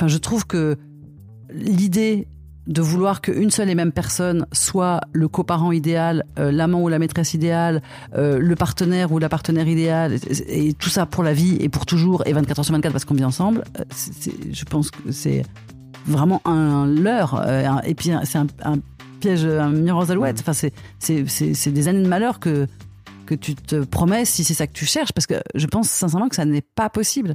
Enfin, je trouve que l'idée de vouloir qu'une seule et même personne soit le coparent idéal, euh, l'amant ou la maîtresse idéale, euh, le partenaire ou la partenaire idéale, et, et tout ça pour la vie et pour toujours, et 24 heures sur 24 parce qu'on vit ensemble, euh, je pense que c'est vraiment un leurre. un- et puis c'est un, un piège, un mur aux alouettes. Enfin, c'est des années de malheur que, que tu te promets si c'est ça que tu cherches, parce que je pense sincèrement que ça n'est pas possible.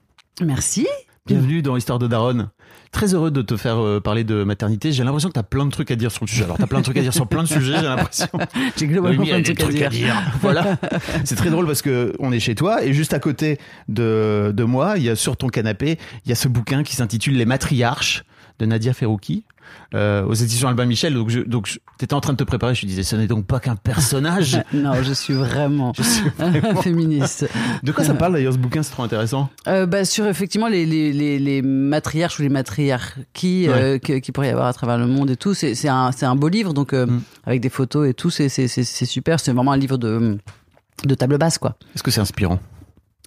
Merci. Bienvenue dans Histoire de Daronne. Très heureux de te faire euh, parler de maternité. J'ai l'impression que tu as plein de trucs à dire sur le sujet. Alors, tu as plein de trucs à dire sur plein de sujets, j'ai l'impression. J'ai globalement plein de a des trucs à dire. Voilà. C'est très drôle parce que on est chez toi et juste à côté de, de moi, il y a sur ton canapé, il y a ce bouquin qui s'intitule Les matriarches de Nadia Ferrouki. Euh, aux éditions Albin Michel, donc je, donc je- t'étais en train de te préparer. Je te disais, ce n'est donc pas qu'un personnage. Non, je suis vraiment, Je suis vraiment- féministe. De quoi ça parle d'ailleurs ce bouquin? C'est trop intéressant. Euh, bah, sur effectivement les, les, les, les matriarches ou les matriarchies euh, que- qu'il pourrait y avoir à travers le monde et tout. C'est c'est un, c'est un beau livre, donc Mm. avec des photos et tout, c'est c'est- c'est- c'est super. C'est vraiment un livre de, de table basse, quoi. Est-ce que c'est inspirant?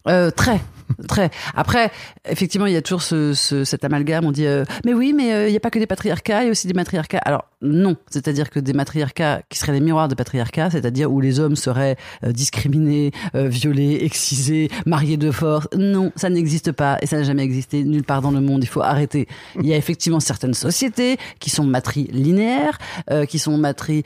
Euh, très, très. Après, effectivement, il y a toujours ce, ce- cet amalgame. On dit, euh, mais oui, mais euh, il n'y a pas que des patriarcats, il y a aussi des matriarcats. Alors non, c'est-à-dire que des matriarcats qui seraient les miroirs de patriarcats, c'est-à-dire où les hommes seraient euh, discriminés, euh, violés, excisés, mariés de force. Non, ça n'existe pas et ça n'a jamais existé nulle part dans le monde. Il faut arrêter. Il y a effectivement certaines sociétés qui sont matrilinéaires, euh, qui sont matri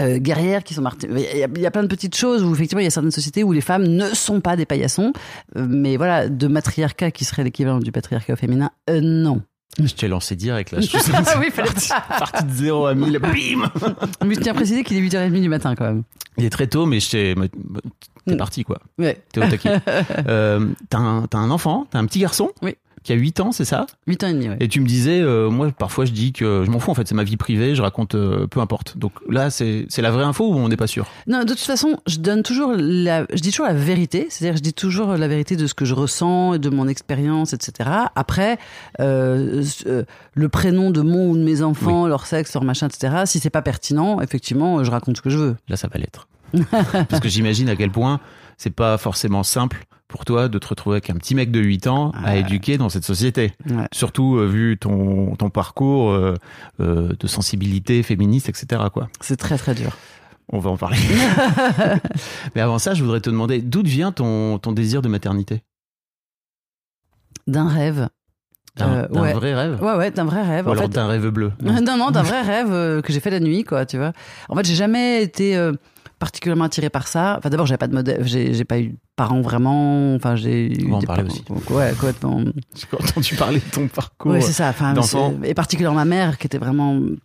euh, guerrières qui sont marty- il y, a, il y a plein de petites choses où effectivement il y a certaines sociétés où les femmes ne sont pas des paillassons Euh, mais voilà de matriarcat qui serait l'équivalent du patriarcat au féminin euh, non Je t'ai lancé direct là. Je suis Ah oui, parti, parti de 0 à 1000. Bim mais je tiens à préciser qu'il est 8h30 du matin quand même Il est très tôt, mais je t'ai- t'es Mm. parti quoi. ouais T'es au taquet. t'as un, t'as un enfant, t'as un petit garçon Oui. Qui a 8 ans, c'est ça 8 ans et demi ouais. Et tu me disais, euh, moi parfois je dis que je m'en fous en fait, c'est ma vie privée, je raconte euh, peu importe. Donc là, c'est la vraie info ou on n'est pas sûr? Non, de toute façon, je donne toujours la, je dis toujours la vérité, c'est-à-dire je dis toujours la vérité de ce que je ressens, de mon expérience, etc. Après, euh, euh, le prénom de mon ou de mes enfants, leur sexe, leur machin, etc. Si c'est pas pertinent, effectivement, je raconte ce que je veux. Là, ça va l'être. Parce que j'imagine à quel point c'est pas forcément simple pour toi de te retrouver avec un petit mec de 8 ans à Ouais. éduquer dans cette société. Ouais. Surtout euh, vu ton, ton parcours euh, euh, de sensibilité féministe, etc. Quoi. C'est très très dur. On va en parler. Mais avant ça, je voudrais te demander d'où vient ton, ton désir de maternité? D'un rêve. D'un ouais. vrai rêve? Ouais, ouais, d'un vrai rêve. Ou en alors d'un rêve bleu non, non, d'un vrai rêve que j'ai fait la nuit, quoi, tu vois. En fait, j'ai jamais été particulièrement attirée par ça. Enfin, d'abord, j'avais pas de modèle, j'ai pas eu de parents vraiment. Enfin, j'ai eu On en parler aussi. Ouais, complètement. J'ai entendu parler de ton parcours. Ouais, c'est ça. Enfin, et particulièrement ma mère, qui était vraiment. euh,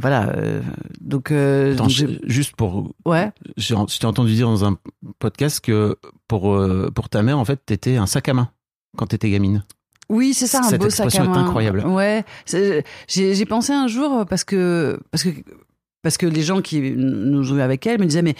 voilà. euh, donc, euh, Attends, donc juste pour. ouais. j'ai- Je t'ai entendu dire dans un podcast que pour, pour ta mère, en fait, t'étais un sac à main quand t'étais gamine. Oui, c'est ça, un Cette beau sac à expression est main. incroyable. Ouais, j'ai pensé un jour parce que parce que parce que les gens qui nous jouaient avec elle me disaient mais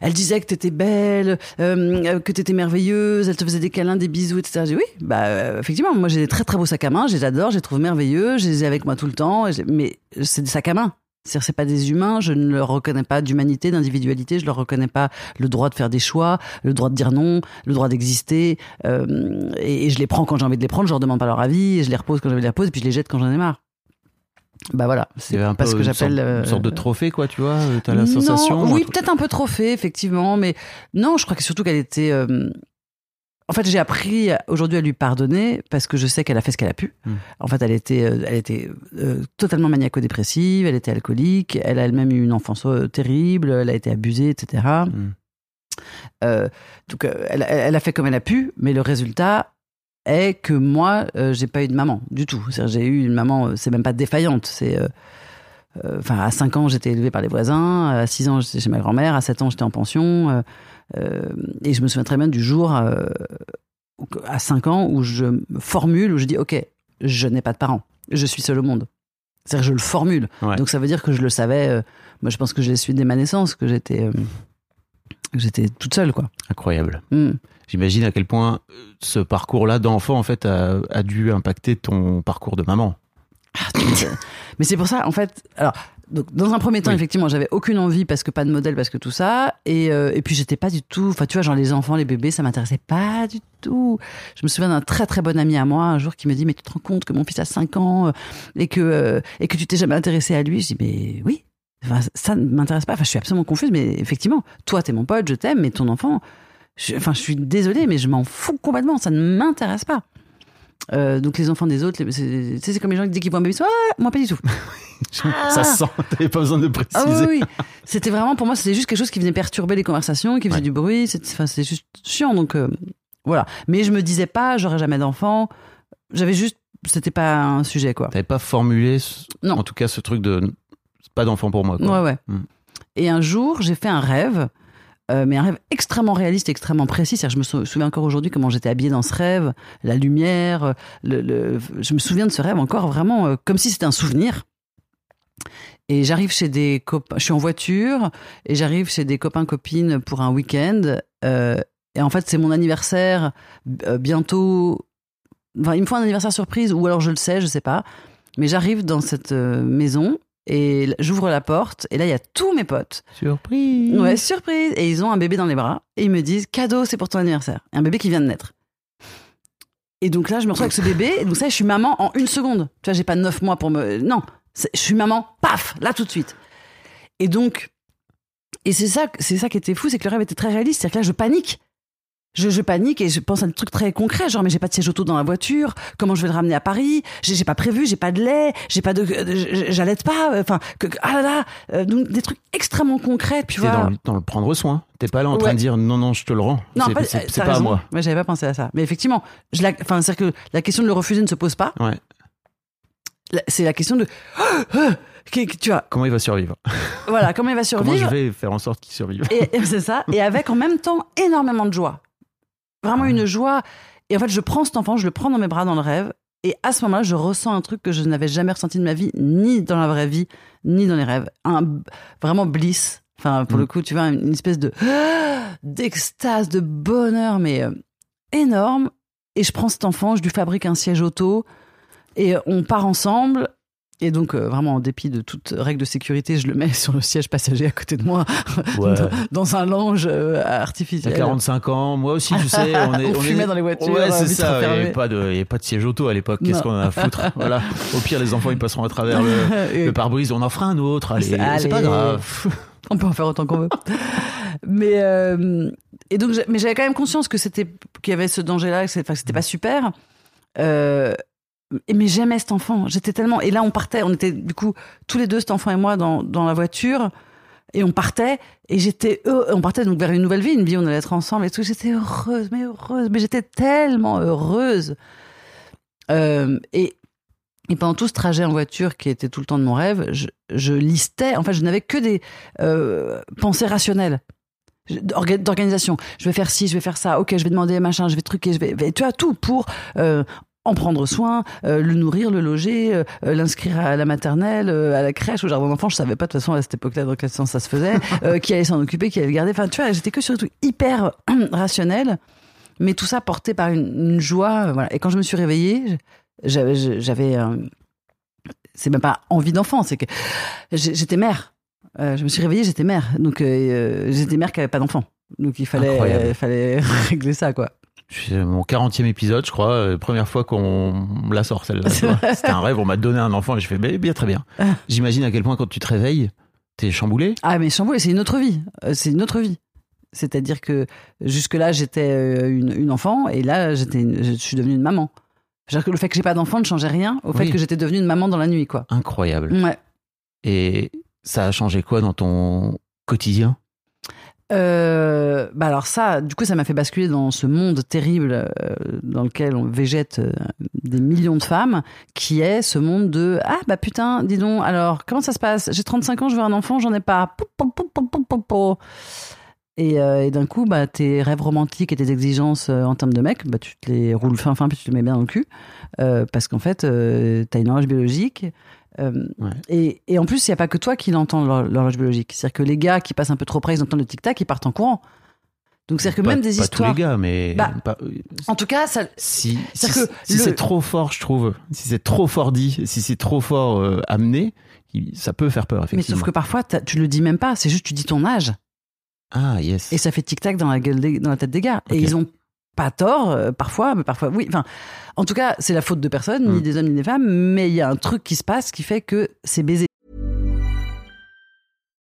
elle disait que t'étais belle, euh, que t'étais merveilleuse, elle te faisait des câlins, des bisous, etc. J'ai dit, oui, bah euh, effectivement, moi j'ai des très très beaux sacs à main, je les adore, je les trouve merveilleux, je les ai avec moi tout le temps, mais c'est des sacs à main. C'est-à-dire, c'est pas des humains, je ne leur reconnais pas d'humanité, d'individualité, je leur reconnais pas le droit de faire des choix, le droit de dire non, le droit d'exister, euh, et, je les prends quand j'ai envie de les prendre, je leur demande pas leur avis, je les repose quand j'ai envie de les reposer, puis je les jette quand j'en ai marre. Bah voilà, c'est un pas peu ce que une j'appelle sorte, euh, une sorte de trophée, quoi, tu vois. euh, T'as la non, sensation. Oui, peut-être un peu trophée, effectivement, mais non, je crois que surtout qu'elle était. euh, En fait, j'ai appris aujourd'hui à lui pardonner parce que je sais qu'elle a fait ce qu'elle a pu. Hmm. En fait, elle était, elle était euh, totalement maniaco-dépressive, elle était alcoolique, elle a elle-même eu une enfance euh, terrible, elle a été abusée, etc. Hmm. Euh, donc, elle a fait comme elle a pu, mais le résultat est que moi, euh, j'ai pas eu de maman du tout. J'ai eu une maman, euh, c'est même pas défaillante, c'est. euh, euh, Enfin, à 5 ans, j'étais élevée par les voisins. À 6 ans, j'étais chez ma grand-mère. À 7 ans, j'étais en pension. et je me souviens très bien du jour, à 5 ans, où je formule, où je dis, OK, je n'ai pas de parents. Je suis seule au monde. C'est-à-dire, je le formule. Ouais. Donc, ça veut dire que je le savais. moi, je pense que je l'ai su dès ma naissance, que j'étais, que j'étais toute seule, quoi. Incroyable. Hmm. J'imagine à quel point euh, ce parcours-là d'enfant, en fait, a, a dû impacter ton parcours de maman. Mais c'est pour ça, en fait. Alors, donc, dans un premier temps, Oui. effectivement, j'avais aucune envie parce que pas de modèle, parce que tout ça. Et, euh, et puis, j'étais pas du tout. Enfin, tu vois, genre les enfants, les bébés, ça m'intéressait pas du tout. Je me souviens d'un très très bon ami à moi un jour qui me dit Mais tu te rends compte que mon fils a 5 ans euh, et que, euh, et que tu t'es jamais intéressé à lui? Je dis Mais oui. Enfin, ça ne m'intéresse pas. Enfin, je suis absolument confuse, mais effectivement, toi, t'es mon pote, je t'aime, mais ton enfant, je, enfin, je suis désolée, mais je m'en fous complètement. Ça ne m'intéresse pas. Euh, donc les enfants des autres, c'est comme les gens qui disent qu'ils voient un bébé, ah, moi pas du tout. Ça se sent, t'avais pas besoin de préciser. Ah oui, oui. C'était vraiment, pour moi, c'était juste quelque chose qui venait perturber les conversations, qui faisait Ouais. du bruit. C'est enfin, c'est juste chiant. Donc, euh, voilà. Mais je me disais pas, j'aurais jamais d'enfant. J'avais juste, c'était pas un sujet, quoi. T'avais pas formulé, Non. en tout cas, ce truc de pas d'enfant pour moi. Quoi. Ouais, ouais. Mm. Et un jour, j'ai fait un rêve, euh, mais un rêve extrêmement réaliste, extrêmement précis. Je me sou- souviens encore aujourd'hui comment j'étais habillée dans ce rêve, la lumière. Le, le- Je me souviens de ce rêve encore vraiment euh, comme si c'était un souvenir. Et j'arrive chez des copains, je suis en voiture et j'arrive chez des copains copines pour un week-end. euh, et en fait, c'est mon anniversaire bientôt. Enfin, il me faut un anniversaire surprise ou alors je le sais, je sais pas. Mais j'arrive dans cette maison et j'ouvre la porte et là il y a tous mes potes. Surprise. Ouais, surprise. Et ils ont un bébé dans les bras et ils me disent cadeau, c'est pour ton anniversaire. Un bébé qui vient de naître. Et donc là, je me retrouve avec ce bébé. Et donc ça, je suis maman en une seconde. Tu vois, j'ai pas neuf mois pour me. Non, je suis maman. Paf, là tout de suite. Et donc, et c'est ça, c'est ça qui était fou, c'est que le rêve était très réaliste. C'est-à-dire que là, je panique. Je, je panique et je pense à des trucs très concrets, genre mais j'ai pas de siège auto dans la voiture, comment je vais le ramener à Paris? J'ai pas prévu, j'ai pas de lait, j'ai pas de, de- j'allaite pas, euh, enfin que, ah là là, euh, donc des trucs extrêmement concrets, tu vois. dans le, dans le prendre soin. T'es pas là en train de dire non, non, je te le rends. Non, c'est pas à moi. Ouais, j'avais pas pensé à ça. Mais effectivement, je la, enfin, c'est que la question de le refuser ne se pose pas. Ouais. C'est la question de, tu vois, Comment il va survivre? Voilà, comment il va Comment je survivre? vais faire en sorte qu'il survive? Et, et c'est ça. Et avec en même temps énormément de joie. Vraiment une joie. Et en fait, je prends cet enfant, je le prends dans mes bras dans le rêve. Et à ce moment-là, je ressens un truc que je n'avais jamais ressenti de ma vie, ni dans la vraie vie, ni dans les rêves. Un vraiment bliss. Enfin, pour Mm. le coup, tu vois, une espèce de d'extase, de bonheur, mais euh, énorme. Et je prends cet enfant, je lui fabrique un siège auto, et on part ensemble. Et donc, euh, vraiment, en dépit de toute règle de sécurité, je le mets sur le siège passager à côté de moi, Ouais. dans, dans un lounge euh, artificiel. 45 ans, moi aussi, tu sais, on est. On fumait dans les voitures, Ouais, c'est vitres ça. Il n'y avait pas de, il y avait pas de siège auto à l'époque. Qu'est-ce qu'on en a à foutre Voilà. Au pire, les enfants, ils passeront à travers le, le pare-brise. On en fera un autre. Allez, c'est pas grave. On peut en faire autant qu'on veut. Mais euh, et donc, mais j'avais quand même conscience que c'était qu'il y avait ce danger-là, que enfin, que c'était pas super. Euh, mais j'aimais cet enfant. J'étais tellement. Et là, on partait. On était du coup tous les deux, cet enfant et moi, dans, la voiture. Et on partait. Et j'étais. On partait donc vers une nouvelle vie, une vie où on allait être ensemble et tout. J'étais heureuse, mais heureuse. Mais j'étais tellement heureuse. Euh, et, et pendant tout ce trajet en voiture, qui était tout le temps de mon rêve, je, listais. En fait, je n'avais que des euh, pensées rationnelles d'organisation. Je vais faire ci, je vais faire ça. Ok, je vais demander machin, je vais truquer, je vais. Tu as tout pour. euh, en prendre soin, euh, le nourrir, le loger, euh, l'inscrire à la maternelle, euh, à la crèche, au jardin d'enfants. Je savais pas de toute façon à cette époque-là dans quel sens ça se faisait, qui allait s'en occuper, qui allait le garder. Enfin, tu vois, j'étais que sur des trucs hyper rationnel, mais tout ça porté par une, une joie. Voilà. Et quand je me suis réveillée, j'avais, c'est même pas envie d'enfant, c'est que j'étais mère. Je me suis réveillée, j'étais mère. Donc, j'étais mère qui avait pas d'enfant. Donc, il fallait, fallait régler ça, quoi. C'est mon 40e épisode, je crois. euh, première fois qu'on la sort, celle-là. C'était un rêve, on m'a donné un enfant et je fais, mais bien, très bien. J'imagine à quel point quand tu te réveilles, t'es chamboulé. Ah, mais chamboulé, c'est une autre vie. Euh, C'est une autre vie. C'est-à-dire que jusque-là, j'étais euh, une, une enfant et là, j'étais je suis devenue une maman. C'est-à-dire que le fait que j'ai pas d'enfant ne changeait rien au fait Oui. que j'étais devenue une maman dans la nuit, quoi. Incroyable. Ouais. Et ça a changé quoi dans ton quotidien? Euh, bah alors ça, du coup, ça m'a fait basculer dans ce monde terrible euh, dans lequel on végète euh, des millions de femmes, qui est ce monde de ah bah putain, dis donc, alors comment ça se passe? J'ai 35 ans, je veux un enfant, j'en ai pas. Et, euh, et d'un coup, bah, tes rêves romantiques et tes exigences en termes de mec, bah, tu te les roules fin fin puis tu te les mets bien dans le cul, parce qu'en fait, t'as une horloge biologique. Euh, Ouais. et, et en plus, il n'y a pas que toi qui l'entends, l'hor- l'horloge biologique. C'est-à-dire que les gars qui passent un peu trop près, ils entendent le tic-tac, ils partent en courant. Donc, c'est-à-dire que Pas- même des pas histoires. tous les gars, mais Bah, pas- En tout cas, ça, si, c'est trop fort, je trouve, si c'est trop fort dit, si c'est trop fort euh, amené, ça peut faire peur, mais effectivement. sauf que parfois, tu le dis même pas, c'est juste tu dis ton âge. Ah, yes. Et ça fait tic-tac dans la gueule, des- dans la tête des gars. Et ils ont pas tort, euh, parfois, mais parfois, oui. Enfin, en tout cas, c'est la faute de personne, ni Mm. des hommes, ni des femmes, mais il y a un truc qui se passe qui fait que c'est baisé.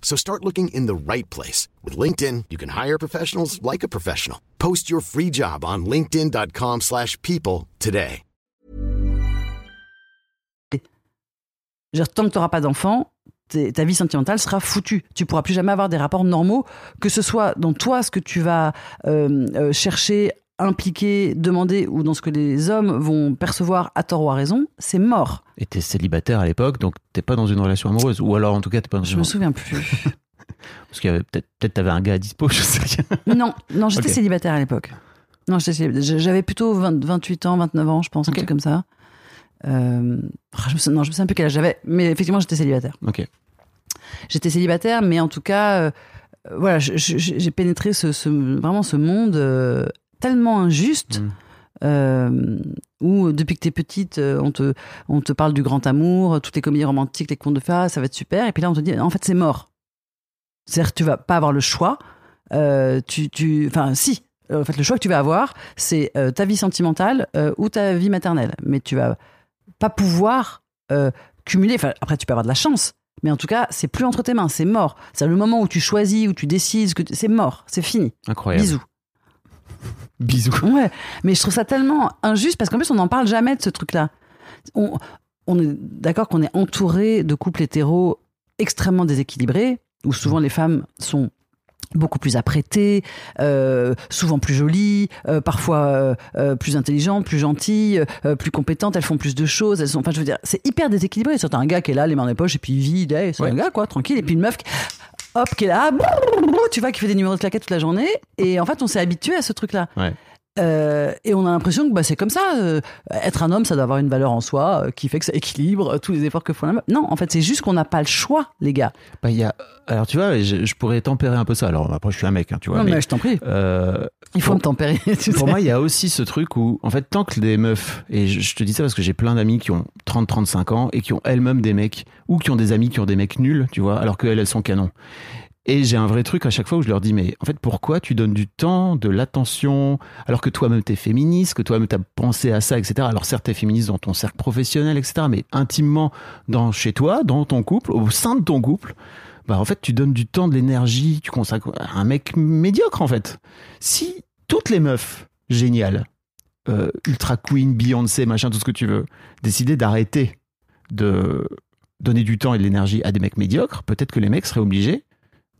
So start looking in the right place. With LinkedIn, you can hire professionals like a professional. Post your free job on linkedin.com/people slash people today. Dire, tant que tu n'auras pas d'enfant, ta vie sentimentale sera foutue. Tu pourras plus jamais avoir des rapports normaux, que ce soit dans toi ce que tu vas euh, euh, chercher, impliquer, demander, ou dans ce que les hommes vont percevoir à tort ou à raison, c'est mort. Et t'es célibataire à l'époque, donc t'es pas dans une relation amoureuse. Ou alors, en tout cas, t'es pas dans Je une me souviens plus. Parce qu'il y avait peut-être, peut-être t'avais un gars à dispo, je sais rien. non, non, j'étais célibataire à l'époque. Non. J'avais plutôt 20 28 ans, 29 ans, je pense, un Ok. truc comme ça. Euh, je me, souviens- non, je me souviens plus quel âge j'avais, mais effectivement, j'étais célibataire. Ok. j'étais célibataire, mais en tout cas, euh, voilà, je- je- j'ai pénétré ce, ce- vraiment ce monde euh, tellement injuste. Mm. euh, où depuis que t'es petite, euh, on te, on te parle du grand amour, toutes les comédies romantiques, les contes de fées, ça va être super. Et puis là, on te dit, en fait, c'est mort. C'est-à-dire que tu vas pas avoir le choix. Euh, tu, tu, enfin, si. En fait, le choix que tu vas avoir, c'est euh, ta vie sentimentale ou ta vie maternelle. Mais tu vas pas pouvoir cumuler. Enfin, après, tu peux avoir de la chance. Mais en tout cas, c'est plus entre tes mains, c'est mort. C'est le moment où tu choisis, où tu décides, que c'est mort, c'est fini. Incroyable. Bisous. Bisous. Ouais, mais je trouve ça tellement injuste parce qu'en plus on n'en parle jamais de ce truc-là. On, on est d'accord qu'on est entouré de couples hétéros extrêmement déséquilibrés où souvent les femmes sont beaucoup plus apprêtées, euh, souvent plus jolies, euh, parfois euh, plus intelligentes, plus gentilles, plus compétentes. Elles font plus de choses. Elles sont, enfin, je veux dire, c'est hyper déséquilibré. C'est un gars qui est là, les mains dans les poches, et puis il vit, hey, c'est Ouais. un gars quoi, tranquille. Et puis une meuf, qui- hop, qui est là, tu vois, qui fait des numéros de claquettes toute la journée. Et en fait, on s'est habitué à ce truc-là. Euh, et on a l'impression que bah, c'est comme ça. euh, être un homme, ça doit avoir une valeur en soi euh, qui fait que ça équilibre tous les efforts que font la meuf. Non, en fait, c'est juste qu'on n'a pas le choix, les gars. Bah, y a... Alors, tu vois, je, je pourrais tempérer un peu ça. Alors, après, je suis un mec, hein, tu vois. non, mais, mais, je t'en prie. Il faut pour- me tempérer. tu Pour sais. moi, il y a aussi ce truc où, en fait, tant que des meufs, et je, je te dis ça parce que j'ai plein d'amis qui ont 30-35 ans et qui ont elles-mêmes des mecs, ou qui ont des amis qui ont des mecs nuls, tu vois, alors qu'elles, elles sont canons. Et j'ai un vrai truc à chaque fois où je leur dis, mais en fait, pourquoi tu donnes du temps, de l'attention, alors que toi-même t'es féministe, que toi-même t'as pensé à ça, etc. Alors certes, t'es féministe dans ton cercle professionnel, etc. Mais intimement, dans, chez toi, dans ton couple, au sein de ton couple, bah en fait, tu donnes du temps, de l'énergie, tu consacres à un mec médiocre, en fait. Si toutes les meufs géniales, euh, Ultra Queen, Beyoncé, machin, tout ce que tu veux, décidaient d'arrêter de donner du temps et de l'énergie à des mecs médiocres, peut-être que les mecs seraient obligés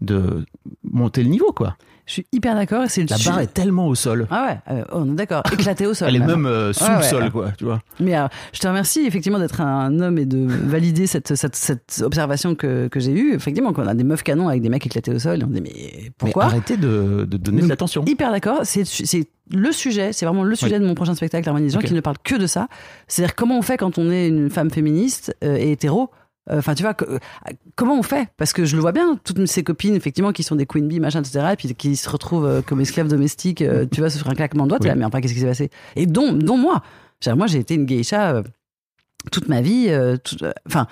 de monter le niveau, quoi. Je suis hyper d'accord. C'est La barre est tellement au sol. Ah ouais, euh, on est d'accord. Éclaté au sol. Elle est même. même euh, sous Ouais, le ouais. sol, quoi, tu vois. Mais alors, je te remercie effectivement d'être un homme et de valider cette, cette, cette observation que, que j'ai eue. Effectivement, qu'on a des meufs canons avec des mecs éclatés au sol. Et on dit, mais pourquoi Mais arrêtez de, de donner de Donc, l'attention. Hyper d'accord. C'est le sujet, c'est vraiment le sujet de mon prochain spectacle, Ok. qui ne parle que de ça. C'est-à-dire comment on fait quand on est une femme féministe euh, et hétéro. Enfin, tu vois, comment on fait? Parce que je le vois bien, toutes ces copines, effectivement, qui sont des queen bee, machin, etc., et puis qui se retrouvent euh, comme esclaves domestiques, euh, tu vois, sur un claquement de doigts, Oui. là, mais enfin, qu'est-ce qui s'est passé? Et dont, dont moi. Moi, j'ai été une geisha euh, toute ma vie. Enfin.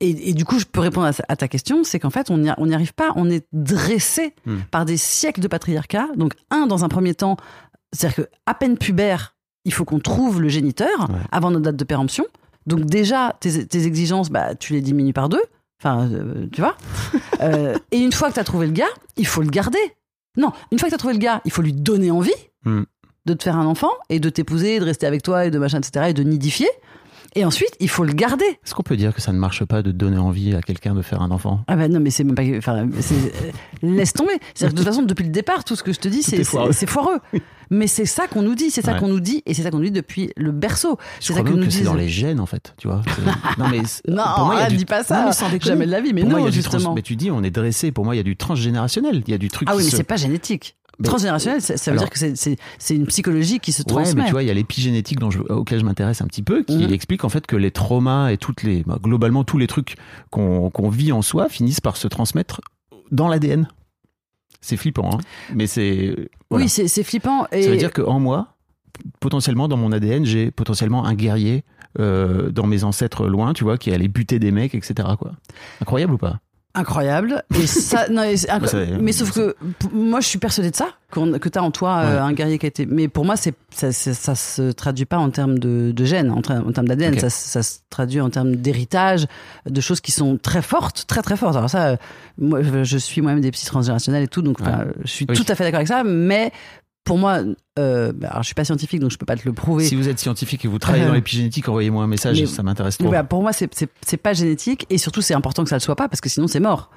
et, et du coup, je peux répondre à, à ta question, c'est qu'en fait, on n'y on arrive pas. On est dressé Hmm. par des siècles de patriarcat. Donc, un, dans un premier temps, c'est-à-dire que à peine pubère, il faut qu'on trouve le géniteur Ouais. avant notre date de péremption. Donc déjà, tes, tes exigences, bah, tu les diminues par deux. Enfin, euh, tu vois. Euh, et une fois que tu as trouvé le gars, il faut le garder. Non, une fois que tu as trouvé le gars, il faut lui donner envie Hmm. de te faire un enfant et de t'épouser, de rester avec toi et de machin, etc. et de nidifier. Et ensuite, il faut le garder. Est-ce qu'on peut dire que ça ne marche pas de donner envie à quelqu'un de faire un enfant? Ah ben non, mais c'est même pas. Enfin, c'est- euh, laisse tomber. C'est-à-dire que de toute façon, depuis le départ, tout ce que je te dis, c'est est foireux. foireux. Mais c'est ça qu'on nous dit, c'est ça Ouais. qu'on nous dit, et c'est ça qu'on nous dit depuis le berceau. Je C'est ça que que c'est dans les gènes, en fait, tu vois. Non, mais Non, pour moi, il y a arrête, du- dis pas ça. Non, mais sans. Jamais de la vie. Mais Pour non, trans- justement. Mais tu dis, on est dressé. Pour moi, il y a du transgénérationnel. Il y a du truc Ah oui, mais se- c'est pas génétique. Transgénérationnel, ça, ça veut Alors- dire que c'est- une psychologie qui se Ouais, transmet. mais tu vois, il y a l'épigénétique auquel je m'intéresse un petit peu, qui Mhm. explique en fait que les traumas et toutes les, bah, globalement tous les trucs qu'on vit en soi finissent par se transmettre dans l'ADN. C'est flippant, hein mais c'est. voilà. Oui, c'est c'est flippant. Et... Ça veut dire qu'en moi, potentiellement dans mon ADN, j'ai potentiellement un guerrier euh, dans mes ancêtres loin, tu vois, qui allait buter des mecs, etc. Quoi. Incroyable ou pas? Incroyable. Et ça, non, incro- c'est- mais sauf que moi, je suis persuadée de ça, que tu as en toi euh, un guerrier qui a été. Mais pour moi, c'est ça, ça se traduit pas en termes de, de gènes, en, termes d'ADN. Ça, ça se traduit en termes d'héritage, de choses qui sont très fortes, très très fortes. Alors ça, euh, moi, je suis moi-même des petits transgénérationnels et tout, donc je suis Oui. tout à fait d'accord avec ça. Mais pour moi, euh, bah, alors je suis pas scientifique, donc je peux pas te le prouver. Si vous êtes scientifique et vous travaillez Euh, dans l'épigénétique, envoyez-moi un message, mais- ça m'intéresse trop. bah, pour moi, c'est- pas génétique, et surtout, c'est important que ça le soit pas, parce que sinon, c'est mort.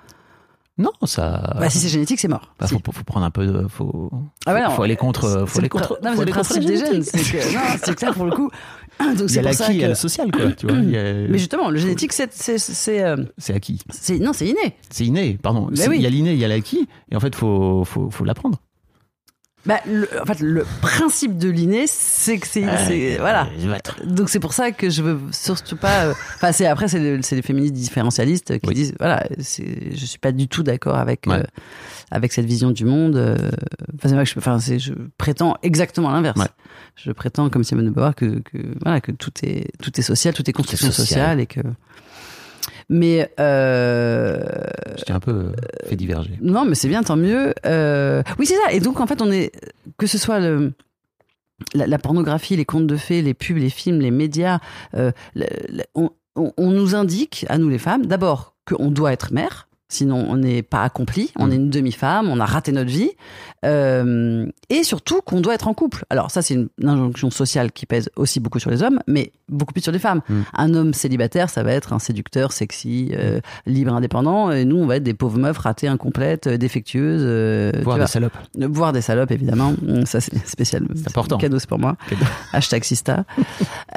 Non, ça. Bah, si c'est génétique, c'est mort. Bah, Si. faut, faut prendre un peu de. Faut, Ah ouais, faut, non, faut aller contre. Faut aller le contre. non, mais c'est le principe des gènes. C'est que, non, c'est clair pour le coup. Donc Il y c'est l'acquis, ça le que. social, quoi. Tu vois, y a- Mais justement, le génétique, c'est c'est euh, acquis. non, c'est inné. C'est inné, pardon. Oui. Il y a l'inné, il y a l'acquis, et en fait, faut, faut, faut l'apprendre. Bah, le, en fait, le principe de l'inné, c'est que c'est c'est- voilà. Donc c'est pour ça que je veux surtout pas. euh, Enfin, c'est après c'est le- c'est les féministes différentialistes qui Oui. disent voilà, c'est je suis pas du tout d'accord avec Ouais. euh, avec cette vision du monde. euh, Enfin, c'est vrai que je, je prétends exactement l'inverse. Ouais. Je prétends comme Simone de Beauvoir que, que voilà que tout est tout est social, tout est construction social. sociale et que. Mais euh, Je t'ai un peu euh, fait diverger. non, mais c'est bien, tant mieux. Euh, oui, c'est ça. Et donc, en fait, on est que ce soit le, la, la pornographie, les contes de fées, les pubs, les films, les médias, euh, le- le- on, on- on nous indique à nous les femmes, d'abord qu'on doit être mère. Sinon, on n'est pas accompli, on Mm. est une demi-femme, on a raté notre vie. Euh, et surtout qu'on doit être en couple. Alors ça, c'est une, injonction sociale qui pèse aussi beaucoup sur les hommes, mais beaucoup plus sur les femmes. Mm. Un homme célibataire, ça va être un séducteur, sexy, euh, libre, indépendant. Et nous, on va être des pauvres meufs ratées, incomplètes, euh, défectueuses. euh, Voir des salopes. Voir des salopes, évidemment. Mm, Ça, c'est spécial. C'est important. Cadeau, c'est pour moi. Hashtag Sista.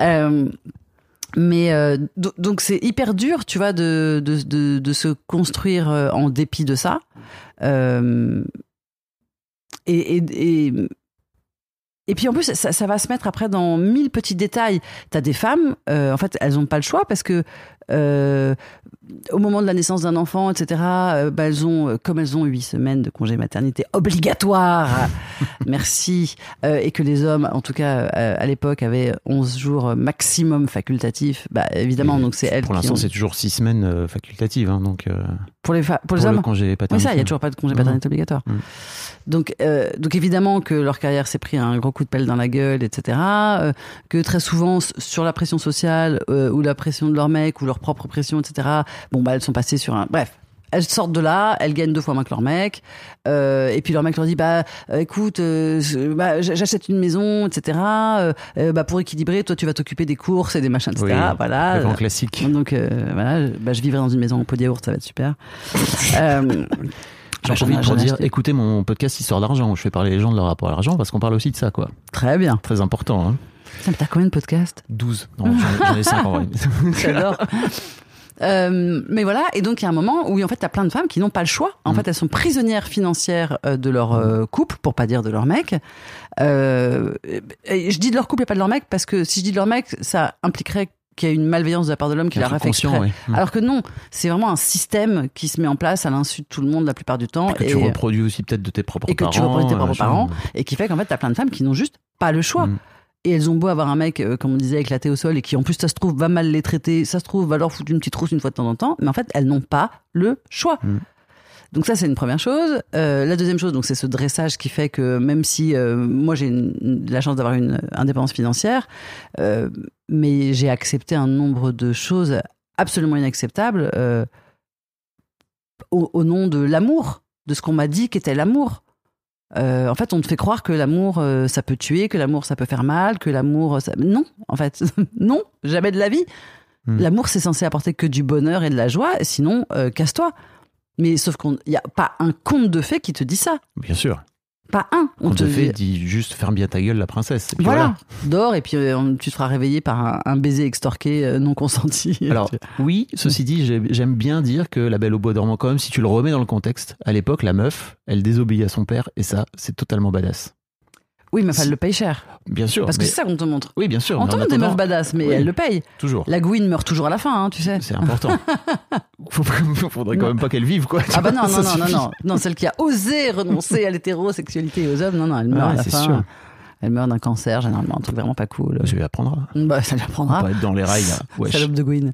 Mais euh, do- donc c'est hyper dur, tu vois, de, de, de, de se construire euh, en dépit de ça. Euh, et, et, et, et puis en plus, ça, ça va se mettre après dans mille petits détails. T'as des femmes, euh, en fait, elles n'ont pas le choix parce que euh, au moment de la naissance d'un enfant, etc., euh, bah, elles ont, comme elles ont huit semaines de congé maternité obligatoire, merci, et que les hommes, en tout cas à l'époque, avaient 11 jours maximum facultatifs, bah, évidemment, Et donc c'est elles Pour l'instant, ont- c'est toujours six semaines facultatives. hein, donc, pour les, pour les pour le hommes. congé Oui, paternité. ça, il n'y a toujours pas de congé paternité obligatoire. Mm. Donc, euh, donc évidemment que leur carrière s'est pris un gros coup de pelle dans la gueule, etc. euh, que très souvent, sur la pression sociale euh, ou la pression de leur mec ou leur propre pression, etc. Bon, bah, elles sont passées sur un. Bref. Elles sortent de là, elles gagnent deux fois moins que leur mec, euh, et puis leur mec leur dit bah écoute, euh, bah, j'achète une maison, etc. Euh, bah pour équilibrer, toi tu vas t'occuper des courses et des machins, etc. Oui, voilà. Le grand classique. Donc voilà, bah, je vivrai dans une maison en pot de yaourt, ça va être super. J'en profite pour dire, acheté. écoutez mon podcast Histoire d'argent, où je fais parler les gens de leur rapport à l'argent, parce qu'on parle aussi de ça, quoi. Très bien. Très important. Hein. Putain, mais T'as combien de podcasts? 12. Non, j'en ai 5 en vrai. J'adore. Euh, mais voilà, et donc il y a un moment où en fait t'as plein de femmes qui n'ont pas le choix. En Mm. fait, elles sont prisonnières financières euh, de leur euh, couple, pour pas dire de leur mec. Euh, et je dis de leur couple et pas de leur mec parce que si je dis de leur mec, ça impliquerait qu'il y a une malveillance de la part de l'homme qui Un leur a truc fait conscient, exprès. ouais. Mm. Alors que non, c'est vraiment un système qui se met en place à l'insu de tout le monde la plupart du temps. que et, tu reproduis aussi peut-être de tes propres et que parents. tu reproduis tes propres parents, et qui fait qu'en fait, t'as plein de femmes qui n'ont juste pas le choix. Mm. Et elles ont beau avoir un mec, euh, comme on disait, éclaté au sol, et qui en plus, ça se trouve, va mal les traiter, ça se trouve, va leur foutre une petite rousse une fois de temps en temps, mais en fait, elles n'ont pas le choix. Mm. Donc ça, c'est une première chose. Euh, la deuxième chose, donc c'est ce dressage qui fait que même si euh, moi j'ai la chance d'avoir une indépendance financière, euh, mais j'ai accepté un nombre de choses absolument inacceptables au, au nom de l'amour, de ce qu'on m'a dit qu'était l'amour. En fait, on te fait croire que l'amour, ça peut tuer, que l'amour, ça peut faire mal, que l'amour, ça... non, en fait, non, jamais de la vie. Hmm. L'amour, c'est censé apporter que du bonheur et de la joie, sinon, casse-toi. Mais sauf qu'il n'y a pas un conte de fées qui te dit ça. Bien sûr. Pas un. On te fait dit juste ferme bien ta gueule la princesse. Et puis Voilà, dors et puis euh, on- tu te feras réveiller par un, un baiser extorqué euh, non consenti. Alors oui, ceci dit, j'ai- j'aime bien dire que la Belle au bois dormant quand même, si tu le remets dans le contexte, à l'époque, la meuf, elle désobéit à son père et ça, c'est totalement badass. Oui, mais enfin, elle le paye cher. Bien sûr. Parce que mais- c'est ça qu'on te montre. Oui, bien sûr. On te montre des meufs badass, mais oui. elle le paye. Toujours. La Gwyn meurt toujours à la fin, hein, tu sais. C'est important. Faut, faudrait quand même pas qu'elle vive, quoi. Ah bah non, Ça non, non, non, non, non, celle qui a osé renoncer à l'hétérosexualité et aux hommes, non, non, elle meurt Ouais, à la c'est fin. sûr. Elle meurt d'un cancer, généralement, un truc vraiment pas cool. Je lui apprendra. Bah, ça lui On apprendra. va être dans les rails, là. Wesh. Salope de Gwyn.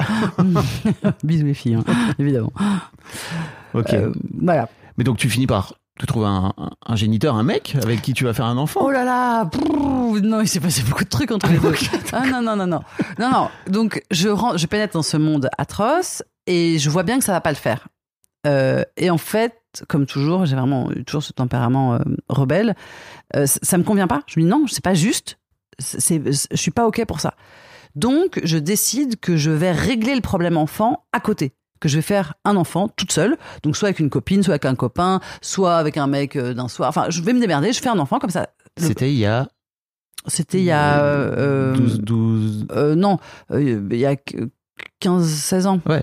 Bisous les filles, hein, évidemment. Ok. Euh, voilà. Mais donc tu finis par te trouver un, un- un géniteur, un mec avec qui tu vas faire un enfant? Oh là là brrr, Non, il s'est passé beaucoup de trucs entre les deux. Ah non, non, non, non. Non, non. Donc, je, rentre, je pénètre dans ce monde atroce et je vois bien que ça va pas le faire. Euh, et en fait, comme toujours, j'ai vraiment eu toujours ce tempérament euh, rebelle. Euh, ça, ça me convient pas. Je me dis non, c'est pas juste. C'est- je suis pas OK pour ça. Donc, je décide que je vais régler le problème enfant à côté. Que je vais faire un enfant toute seule. Donc, soit avec une copine, soit avec un copain, soit avec un mec euh, d'un soir. Enfin, je vais me démerder. Je fais un enfant comme ça. Le- C'était il y a C'était il y a. euh, 12, 12. euh, non, euh, il y a 15-16 ans. Ouais.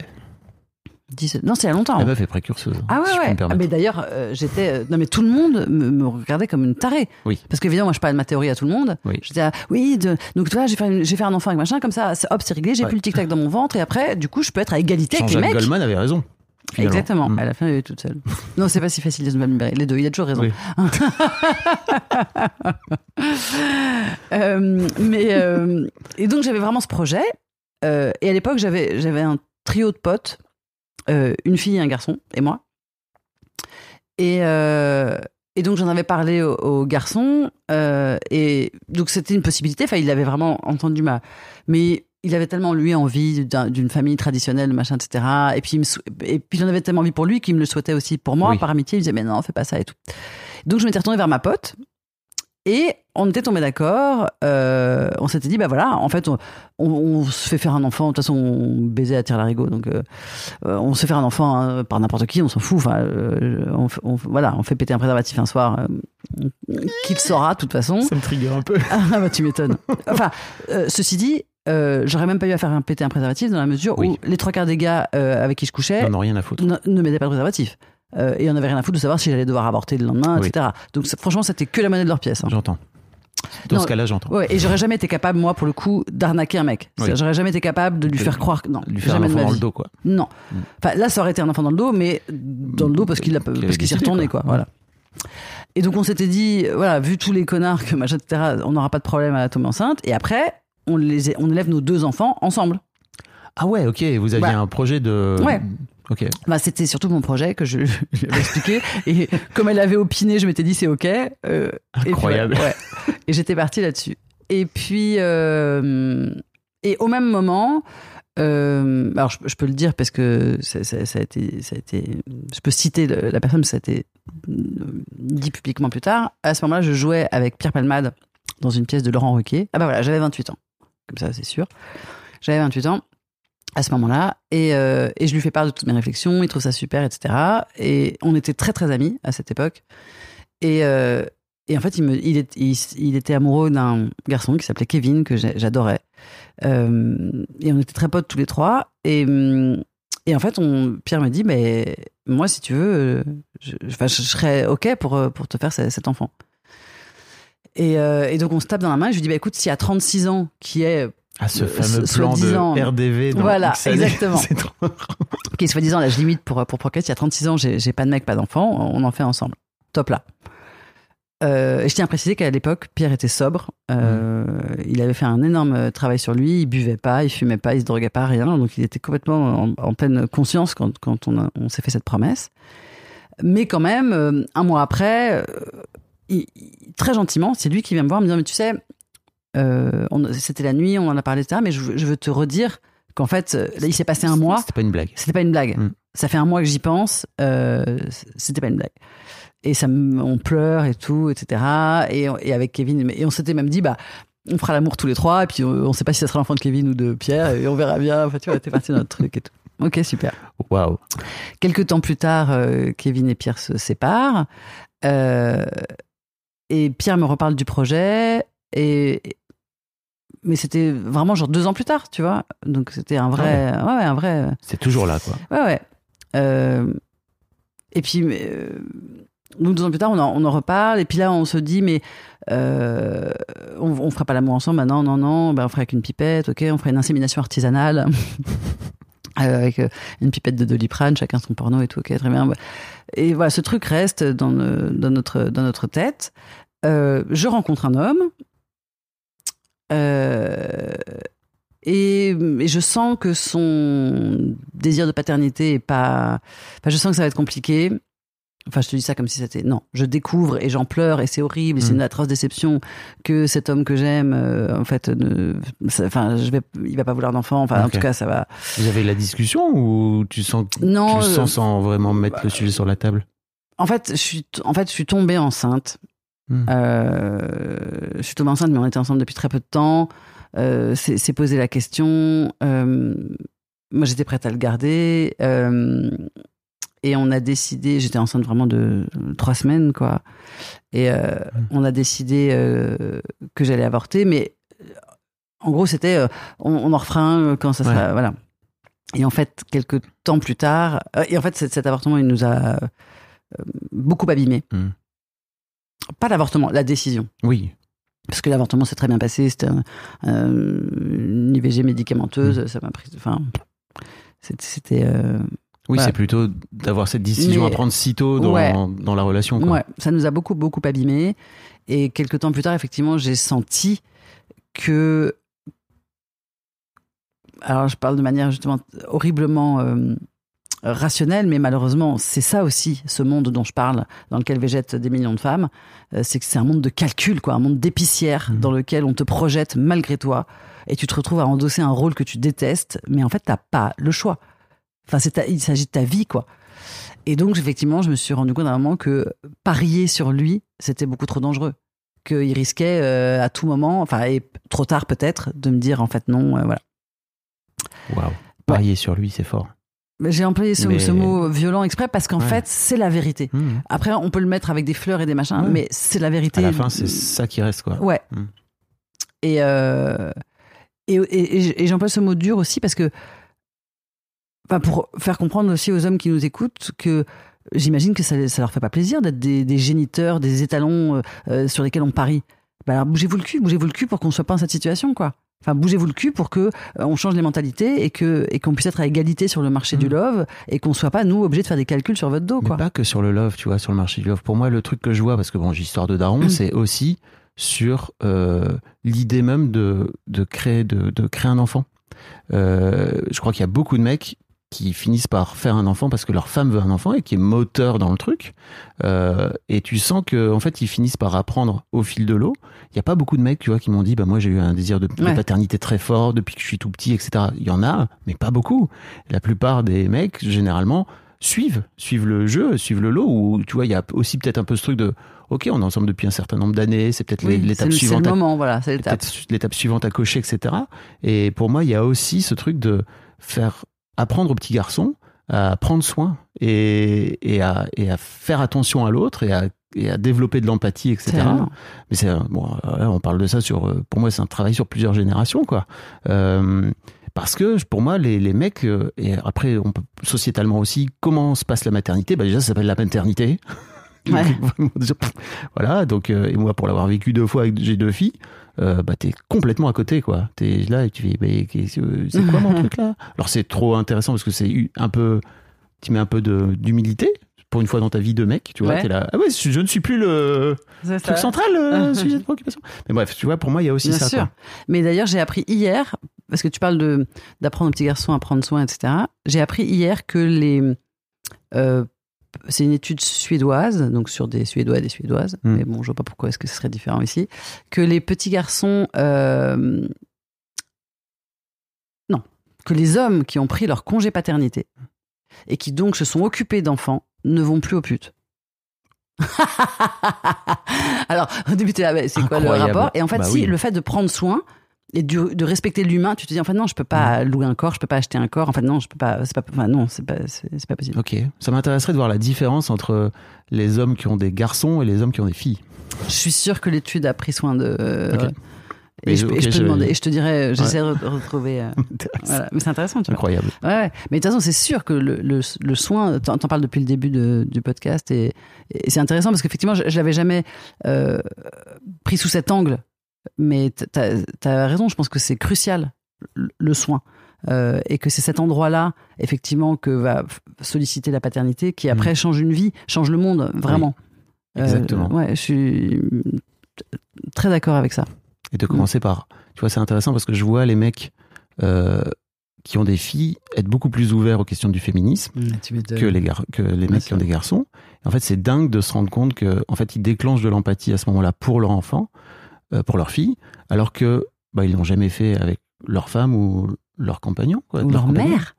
17 Non, c'est il y a longtemps. La meuf est précurseuse. Ah ouais, si ouais. Ah, mais d'ailleurs, euh, j'étais. euh, non, mais tout le monde me, me regardait comme une tarée. Oui. Parce qu'évidemment, moi, je parle de ma théorie à tout le monde. Oui. J'étais là, oui, de, donc toi, j'ai fait, une- fait un enfant avec machin, comme ça, hop, c'est réglé, j'ai Ouais. plus le tic-tac dans mon ventre, et après, du coup, je peux être à égalité avec les mecs. Goldman avait raison. finalement. Exactement. Mm. À la fin, elle est toute seule. non, c'est pas si facile de se libérer. Les deux, il a toujours raison. Oui. Euh, mais et donc j'avais vraiment ce projet. et à l'époque, j'avais j'avais un trio de potes, euh, une fille et un garçon, et moi. Et euh, et donc j'en avais parlé au, au garçon. euh, et donc c'était une possibilité. Enfin, il avait vraiment entendu ma. Mais il avait tellement lui envie d'un- d'une famille traditionnelle, machin, etc. Et puis, il me sou- et puis j'en avais tellement envie pour lui qu'il me le souhaitait aussi pour moi, Oui. par amitié. Il me disait, mais non, fais pas ça et tout. Donc je m'étais retournée vers ma pote et on était tombé d'accord. euh, on s'était dit, bah voilà, en fait, on, on- on se fait faire un enfant. De toute façon, on baisait à tire larigot, donc euh, euh, on se fait faire un enfant hein, par n'importe qui, on s'en fout. Enfin, euh, on, voilà, on fait péter un préservatif un soir, euh, qu'il saura de toute façon. Ça me trigger un peu. Ah bah tu m'étonnes. Enfin, euh, ceci dit, euh, j'aurais même pas eu à faire un péter un préservatif dans la mesure où les trois quarts des gars euh, avec qui je couchais non, rien à foutre. ne, ne mettaient pas de préservatif. Euh, et on avait rien à foutre de savoir si j'allais devoir avorter le lendemain, Oui. etc. Donc franchement, c'était que la monnaie de leur pièce. hein. J'entends. Dans Non, ce cas-là, j'entends. Ouais, et j'aurais jamais été capable, moi, pour le coup, d'arnaquer un mec. Oui. J'aurais jamais été capable de lui De- faire croire que non, Lui faire un jamais de enfant dans le dos, quoi. Non. Enfin, là, ça aurait été un enfant dans le dos, mais dans le dos parce qu'il parce qu'il s'est retourné, quoi. quoi. Voilà. Et donc, on s'était dit, voilà, vu tous les connards que machin, etc., on n'aura pas de problème à tomber enceinte. Et après, on, les, on élève nos deux enfants ensemble. Ah ouais, ok. Vous aviez Bah. un projet de. Ouais. Ok. Bah, c'était surtout mon projet que je, lui avais expliqué. et comme elle avait opiné, je m'étais dit, c'est OK. Euh, et puis, Incroyable. ouais. Et j'étais partie là-dessus. Et puis, euh, et au même moment, euh, alors je, je peux le dire parce que ça, ça- ça a été, ça a été, je peux citer le- la personne, ça a été dit publiquement plus tard. À ce moment-là, je jouais avec Pierre Palmade dans une pièce de Laurent Ruquier. Ah bah voilà, j'avais 28 ans. Comme ça, c'est sûr. J'avais 28 ans à ce moment-là et, euh, et je lui fais part de toutes mes réflexions, il trouve ça super, etc. Et on était très très amis à cette époque. Et, euh, et en fait, il, me, il, est- il, était amoureux d'un garçon qui s'appelait Kevin, que j'adorais. Euh, et on était très potes tous les trois. Et, et en fait, Pierre me dit, mais moi, si tu veux, je, serais OK pour, pour te faire ce- cet enfant. Et, et donc, on se tape dans la main. Et je lui dis, bah, écoute, si à 36 ans, qui est Ah, ce Euh, fameux plan de. RDV. Dans Voilà, exactement. C'est trop. qui est soi-disant l'âge limite pour, pour Procreate, il y a 36 ans, j'ai pas de mec, pas d'enfant, on en fait ensemble. Top là. Euh, et je tiens à préciser qu'à l'époque, Pierre était sobre. Euh, Il avait fait un énorme travail sur lui. Il buvait pas, il fumait pas, il se droguait pas, rien. Donc il était complètement en, en pleine conscience quand, quand on, on s'est fait cette promesse. Mais quand même, euh, un mois après, euh, il- il- très gentiment, c'est lui qui vient me voir me dire Mais tu sais, euh, c'était la nuit, on en a parlé, etc. Mais je, veux- je veux te redire qu'en fait, euh, là, il s'est passé un mois. C'était pas une blague. C'était pas une blague. Mm. Ça fait un mois que j'y pense. euh, c'était pas une blague. Et ça, on pleure et tout, etc. Et, avec Kevin, et on s'était même dit, bah, on fera l'amour tous les trois. Et puis on, on sait pas si ça sera l'enfant de Kevin ou de Pierre. Et on verra bien. Enfin, tu vois, t'es parti dans notre truc et tout. Ok, super. Waouh. Quelques temps plus tard, euh, Kevin et Pierre se séparent. Euh, et Pierre me reparle du projet. Et, mais c'était vraiment genre deux ans plus tard, tu vois. Donc c'était un vrai, ouais, ouais, un vrai. C'est toujours là, quoi. Ouais, ouais. Euh, et puis, euh, donc deux ans plus tard, on en, on en reparle. Et puis là, on se dit, mais euh, on, on fera pas l'amour ensemble. Bah non, non, non. Bah, on fera avec une pipette, ok. On fera une insémination artisanale. Euh, avec euh, une pipette de doliprane, chacun son porno et tout, ok, très bien. Bah, Et voilà, ce truc reste dans, le- dans, notre, dans notre tête. Euh, je rencontre un homme. Euh, et, et je sens que son désir de paternité est pas. Enfin, je sens que ça va être compliqué. Enfin, je te dis ça comme si c'était. Non, je découvre et j'en pleure et c'est horrible et c'est Mm. une atroce déception que cet homme que j'aime, euh, en fait, ne. ça- Enfin, je vais. Il va pas vouloir d'enfant. Enfin, en tout cas, ça va. Vous avez la discussion ou tu sens, Non, tu le euh, sens sans vraiment mettre le sujet sur la table? En fait, je suis. En fait, je suis tombée enceinte. Mm. Euh, je suis tombée enceinte, mais on était ensemble depuis très peu de temps. Euh, c'est posé la question. Euh, moi, j'étais prête à le garder. Et on a décidé, j'étais enceinte vraiment de trois semaines, quoi. Et euh, on a décidé que j'allais avorter, mais en gros, c'était euh, on, on en refera un quand ça sera. Ouais. Voilà. Et en fait, quelques temps plus tard, euh, et en fait, cet, cet avortement, il nous a euh, beaucoup abîmés. Mm. Pas l'avortement, la décision. Oui. Parce que l'avortement s'est très bien passé, c'était un- un- une IVG médicamenteuse, ça m'a pris. Enfin, c'était. c'était, euh, Oui, Voilà. c'est plutôt d'avoir cette décision Mais- à prendre si tôt dans, Ouais. dans la relation. Quoi. Ouais, ça nous a beaucoup, beaucoup abîmés. Et quelques temps plus tard, effectivement, j'ai senti que. Alors, je parle de manière justement horriblement euh, rationnel, mais malheureusement, c'est ça aussi, ce monde dont je parle, dans lequel végètent des millions de femmes, euh, c'est que c'est un monde de calcul, quoi, un monde d'épicière Mhm. dans lequel on te projette malgré toi, et tu te retrouves à endosser un rôle que tu détestes, mais en fait, t'as pas le choix. Enfin, c'est ta- il s'agit de ta vie, quoi. Et donc, effectivement, je me suis rendu compte à un moment que parier sur lui, c'était beaucoup trop dangereux. Qu'il risquait euh, à tout moment, enfin, et trop tard peut-être, de me dire en fait non, euh, voilà. Waouh. Parier sur lui, c'est fort. J'ai employé ce, Mais- ce mot violent exprès parce qu'en Ouais. fait, c'est la vérité. Hmm. Après, on peut le mettre avec des fleurs et des machins, mais c'est la vérité. À la fin, c'est ça qui reste, quoi. Ouais. Mm. Et, euh, et, et, et j'emploie ce mot dur aussi parce que, enfin, pour faire comprendre aussi aux hommes qui nous écoutent que j'imagine que ça, ça leur fait pas plaisir d'être des, des géniteurs, des étalons euh, euh, sur lesquels on parie. Bah alors bougez-vous le cul, bougez-vous le cul pour qu'on soit pas dans cette situation, quoi. Enfin, bougez-vous le cul pour que euh, on change les mentalités et que et qu'on puisse être à égalité sur le marché du Mm. love et qu'on soit pas nous obligés de faire des calculs sur votre dos, Mais quoi. pas que sur le love, tu vois, sur le marché du love. Pour moi, le truc que je vois, parce que bon, j'ai histoire de daron, Mm. c'est aussi sur euh, l'idée même de, de, créer, de, de créer un enfant. Euh, je crois qu'il y a beaucoup de mecs qui finissent par faire un enfant parce que leur femme veut un enfant et qui est moteur dans le truc. Euh, et tu sens que en fait, ils finissent par apprendre au fil de l'eau. Il n'y a pas beaucoup de mecs, tu vois, qui m'ont dit, bah moi j'ai eu un désir de, paternité très fort depuis que je suis tout petit, etc. Il y en a, mais pas beaucoup. La plupart des mecs, généralement, suivent, suivent le jeu, suivent le lot. Ou tu vois, il y a aussi peut-être un peu ce truc de, ok, on est ensemble depuis un certain nombre d'années, c'est peut-être Oui, l'étape le, c'est suivante. le à- moment, voilà, c'est l'étape. l'étape suivante à cocher, etc. Et pour moi, il y a aussi ce truc de faire apprendre aux petits garçons à prendre soin et, et, à, et à faire attention à l'autre et à, et à développer de l'empathie, etc. Mais c'est bon, euh, on parle de ça sur. euh, Pour moi, c'est un travail sur plusieurs générations, quoi. Euh, parce que pour moi, les, les mecs et après, on peut sociétalement aussi, comment se passe la maternité? Bah déjà, ça s'appelle la maternité. Ouais. Voilà. Donc, euh, et moi, pour l'avoir vécu deux fois j'ai deux filles, euh, bah t'es complètement à côté, quoi. T'es là et tu fais, mais qu'est-ce que- c'est quoi mon truc là? Alors c'est trop intéressant parce que c'est un peu, tu mets un peu d'humilité pour une fois dans ta vie de mec, tu vois. Ouais. T'es là, ah ouais, je ne suis plus le truc central, euh, sujet de préoccupation. Mais bref, tu vois, pour moi, il y a aussi Bien ça. sûr. quoi. Mais d'ailleurs, j'ai appris hier, parce que tu parles de d'apprendre aux petits garçons à prendre soin, etc. J'ai appris hier que les euh, c'est une étude suédoise, donc sur des Suédois et des Suédoises, Mm. mais bon, je vois pas pourquoi est-ce que ce serait différent ici, que les petits garçons, euh, non, que les hommes qui ont pris leur congé paternité et qui donc se sont occupés d'enfants ne vont plus aux putes. Alors, au début, mais c'est quoi le rapport? Et en fait, Bah si, oui. le fait de prendre soin et de, de respecter l'humain, tu te dis, en fait, non, je peux pas Mm. louer un corps, je peux pas acheter un corps, en fait, non, je peux pas, c'est pas, enfin, non, c'est pas, c'est c'est pas possible. Ok. Ça m'intéresserait de voir la différence entre les hommes qui ont des garçons et les hommes qui ont des filles. Je suis sûre que l'étude a pris soin de. Ok. Et, je, je- et je ok, peux je- demander, et je te dirais, j'essaie de re- retrouver. euh, voilà. Mais c'est intéressant, tu vois. Incroyable. Ouais. Mais de toute façon, c'est sûr que le, le, le soin, t'en t'en parles depuis le début de- du podcast et, et c'est intéressant parce qu'effectivement, je, je l'avais jamais euh, pris sous cet angle. Mais t'as as raison, je pense que c'est crucial, le, le soin. Euh, et que c'est cet endroit-là, effectivement, que va solliciter la paternité qui après change une vie, change le monde, vraiment. Mm. exactement. Euh, ouais, je suis très d'accord avec ça. Et de commencer par. Tu vois, c'est intéressant parce que je vois les mecs euh, qui ont des filles être beaucoup plus ouverts aux questions du féminisme que les, gar- que les mecs qui ont des garçons. Et en fait, c'est dingue de se rendre compte que, en fait, ils déclenchent de l'empathie à ce moment-là pour leur enfant, euh, pour leur fille, alors que bah, ils l'ont jamais fait avec leur femme ou leur compagnon. quoi, Ou leur compagnon. mère.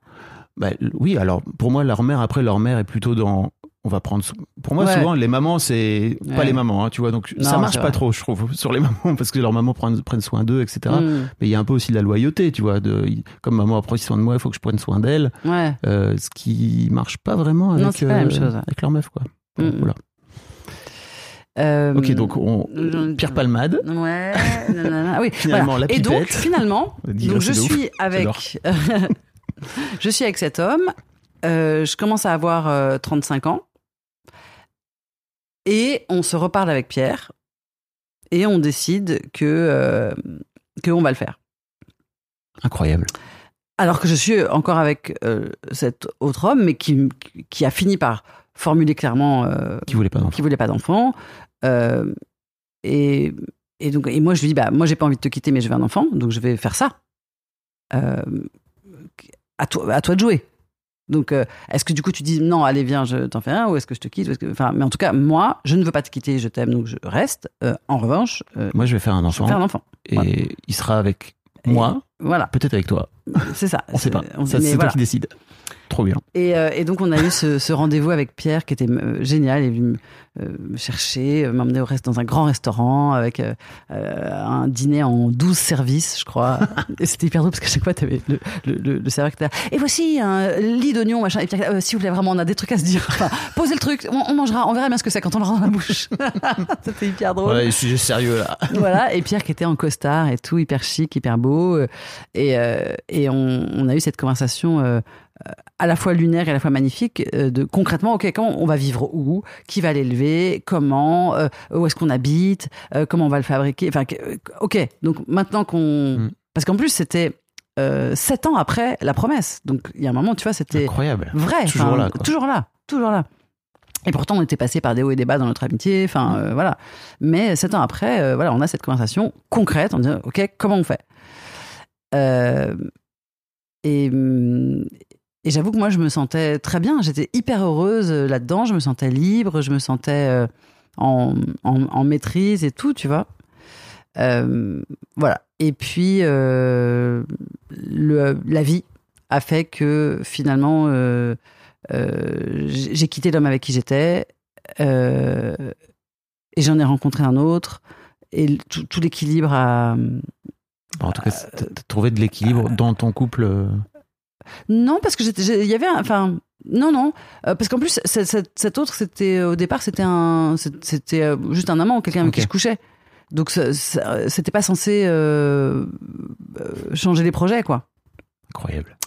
Bah, oui, alors pour moi, leur mère, après, leur mère est plutôt dans. On va prendre. Pour moi, Ouais. souvent, les mamans, c'est pas les mamans, hein, tu vois. Donc, Non, ça marche pas vrai. trop, je trouve, sur les mamans, parce que leurs mamans prennent, prennent soin d'eux, etc. Mm. Mais il y a un peu aussi de la loyauté, tu vois. De, comme maman a pris soin de moi, il faut que je prenne soin d'elle. Ouais. Euh, ce qui marche pas vraiment avec, Non, pas la même chose. avec leur meuf, quoi. Mm. Voilà. Euh, Ok, donc on, euh, Pierre Palmade. Ouais. nanana. Oui, Finalement, voilà. la Et donc, finalement, donc je suis avec, je suis avec cet homme. euh, je commence à avoir euh, 35 ans. Et on se reparle avec Pierre. Et on décide que, euh, que on va le faire. Incroyable. Alors que je suis encore avec euh, cet autre homme, mais qui, qui a fini par formuler clairement euh, Qui voulait pas d'enfant. qui voulait pas d'enfant. Euh, et, et donc, et moi, je lui dis, bah, moi, j'ai pas envie de te quitter, mais je veux un enfant, donc je vais faire ça. Euh, à, toi, à toi de jouer. Donc, euh, est-ce que du coup tu dis non, allez viens, je t'en fais un, ou est-ce que je te quitte ou que... Enfin, mais en tout cas, moi, je ne veux pas te quitter, je t'aime, donc je reste. Euh, en revanche, euh, Moi, je vais faire un je enfant. veux faire un enfant. Et Voilà. il sera avec Et moi, Voilà, peut-être avec toi. c'est ça. On sait pas. c'est toi qui décides. Trop bien. Et, euh, et donc on a eu ce, ce rendez-vous avec Pierre qui était euh, génial. Il est venu me, euh, me chercher, m'emmener au rest dans un grand restaurant avec un dîner en 12 services, je crois. et c'était hyper drôle parce qu'à chaque fois, tu avais le, le, le, le serveur qui était là. Et voici un lit d'oignon, machin. Et Pierre, euh, si vous voulez vraiment, on a des trucs à se dire. Enfin, posez le truc, on, on mangera, on verra bien ce que c'est quand on l'aura dans la bouche. c'était hyper drôle Ouais, sujet sérieux là. voilà, et Pierre qui était en costard et tout, hyper chic, hyper beau. Et, euh, et on, on a eu cette conversation euh, à la fois lunaire et à la fois magnifique euh, de concrètement, ok, comment on va vivre où Qui va l'élever Comment euh, Où est-ce qu'on habite euh, Comment on va le fabriquer Enfin, ok, donc maintenant qu'on... Mm. Parce qu'en plus, c'était euh, sept ans après la promesse. Donc il y a un moment, tu vois, c'était Incroyable. vrai. Toujours là, quoi. Toujours là. Toujours là. Et pourtant, on était passé par des hauts et des bas dans notre amitié. Enfin, euh, voilà. Mais sept ans après, voilà, on a cette conversation concrète. On dit, OK, comment on fait? Et, hum, et j'avoue que moi, je me sentais très bien. J'étais hyper heureuse euh, là-dedans. Je me sentais libre. Je me sentais euh, en, en, en maîtrise et tout, tu vois. Euh, voilà. Et puis, euh, le, la vie a fait que finalement, euh, j'ai quitté l'homme avec qui j'étais et j'en ai rencontré un autre. Et tout, tout l'équilibre a. En tout cas, t'as t'as trouvé de l'équilibre dans ton couple. Euh, Non, parce que il y avait, un- enfin, non, non, Euh, parce qu'en plus, cet, autre, c'était au départ, c'était un, c'était euh, juste un amant, quelqu'un avec qui je couchais. Donc, c'était pas censé euh, euh, changer les projets, quoi. Incroyable.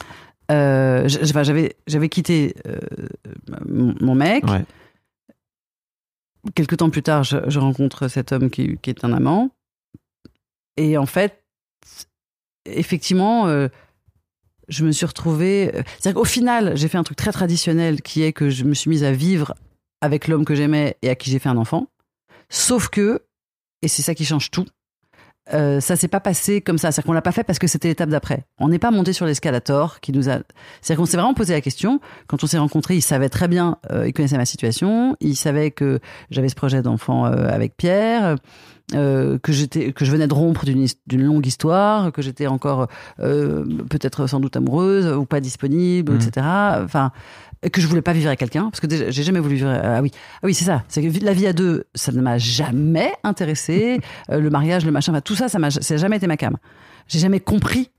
Euh, j'avais, j'avais quitté euh, mon, mec. Ouais. Quelques temps plus tard, je, je rencontre cet homme qui, qui est un amant. Et en fait, effectivement, euh, je me suis retrouvée. euh, C'est-à-dire qu'au final, j'ai fait un truc très traditionnel qui est que je me suis mise à vivre avec l'homme que j'aimais et à qui j'ai fait un enfant. Sauf que, et c'est ça qui change tout, euh, ça s'est pas passé comme ça. C'est-à-dire qu'on l'a pas fait parce que c'était l'étape d'après. On n'est pas monté sur l'escalator qui nous a. C'est-à-dire qu'on s'est vraiment posé la question. Quand on s'est rencontrés, il savait très bien, euh, il connaissait ma situation, il savait que j'avais ce projet d'enfant euh, avec Pierre, euh, que j'étais, que je venais de rompre d'une longue histoire, que j'étais encore euh, peut-être sans doute amoureuse ou pas disponible, Mhm. etc. Enfin, que je voulais pas vivre avec quelqu'un parce que déjà, j'ai jamais voulu vivre. Ah oui, ah oui, c'est ça. C'est que la vie à deux, ça ne m'a jamais intéressé. Euh, le mariage, le machin, enfin, tout ça, ça m'a, ça a jamais été ma cam. J'ai jamais compris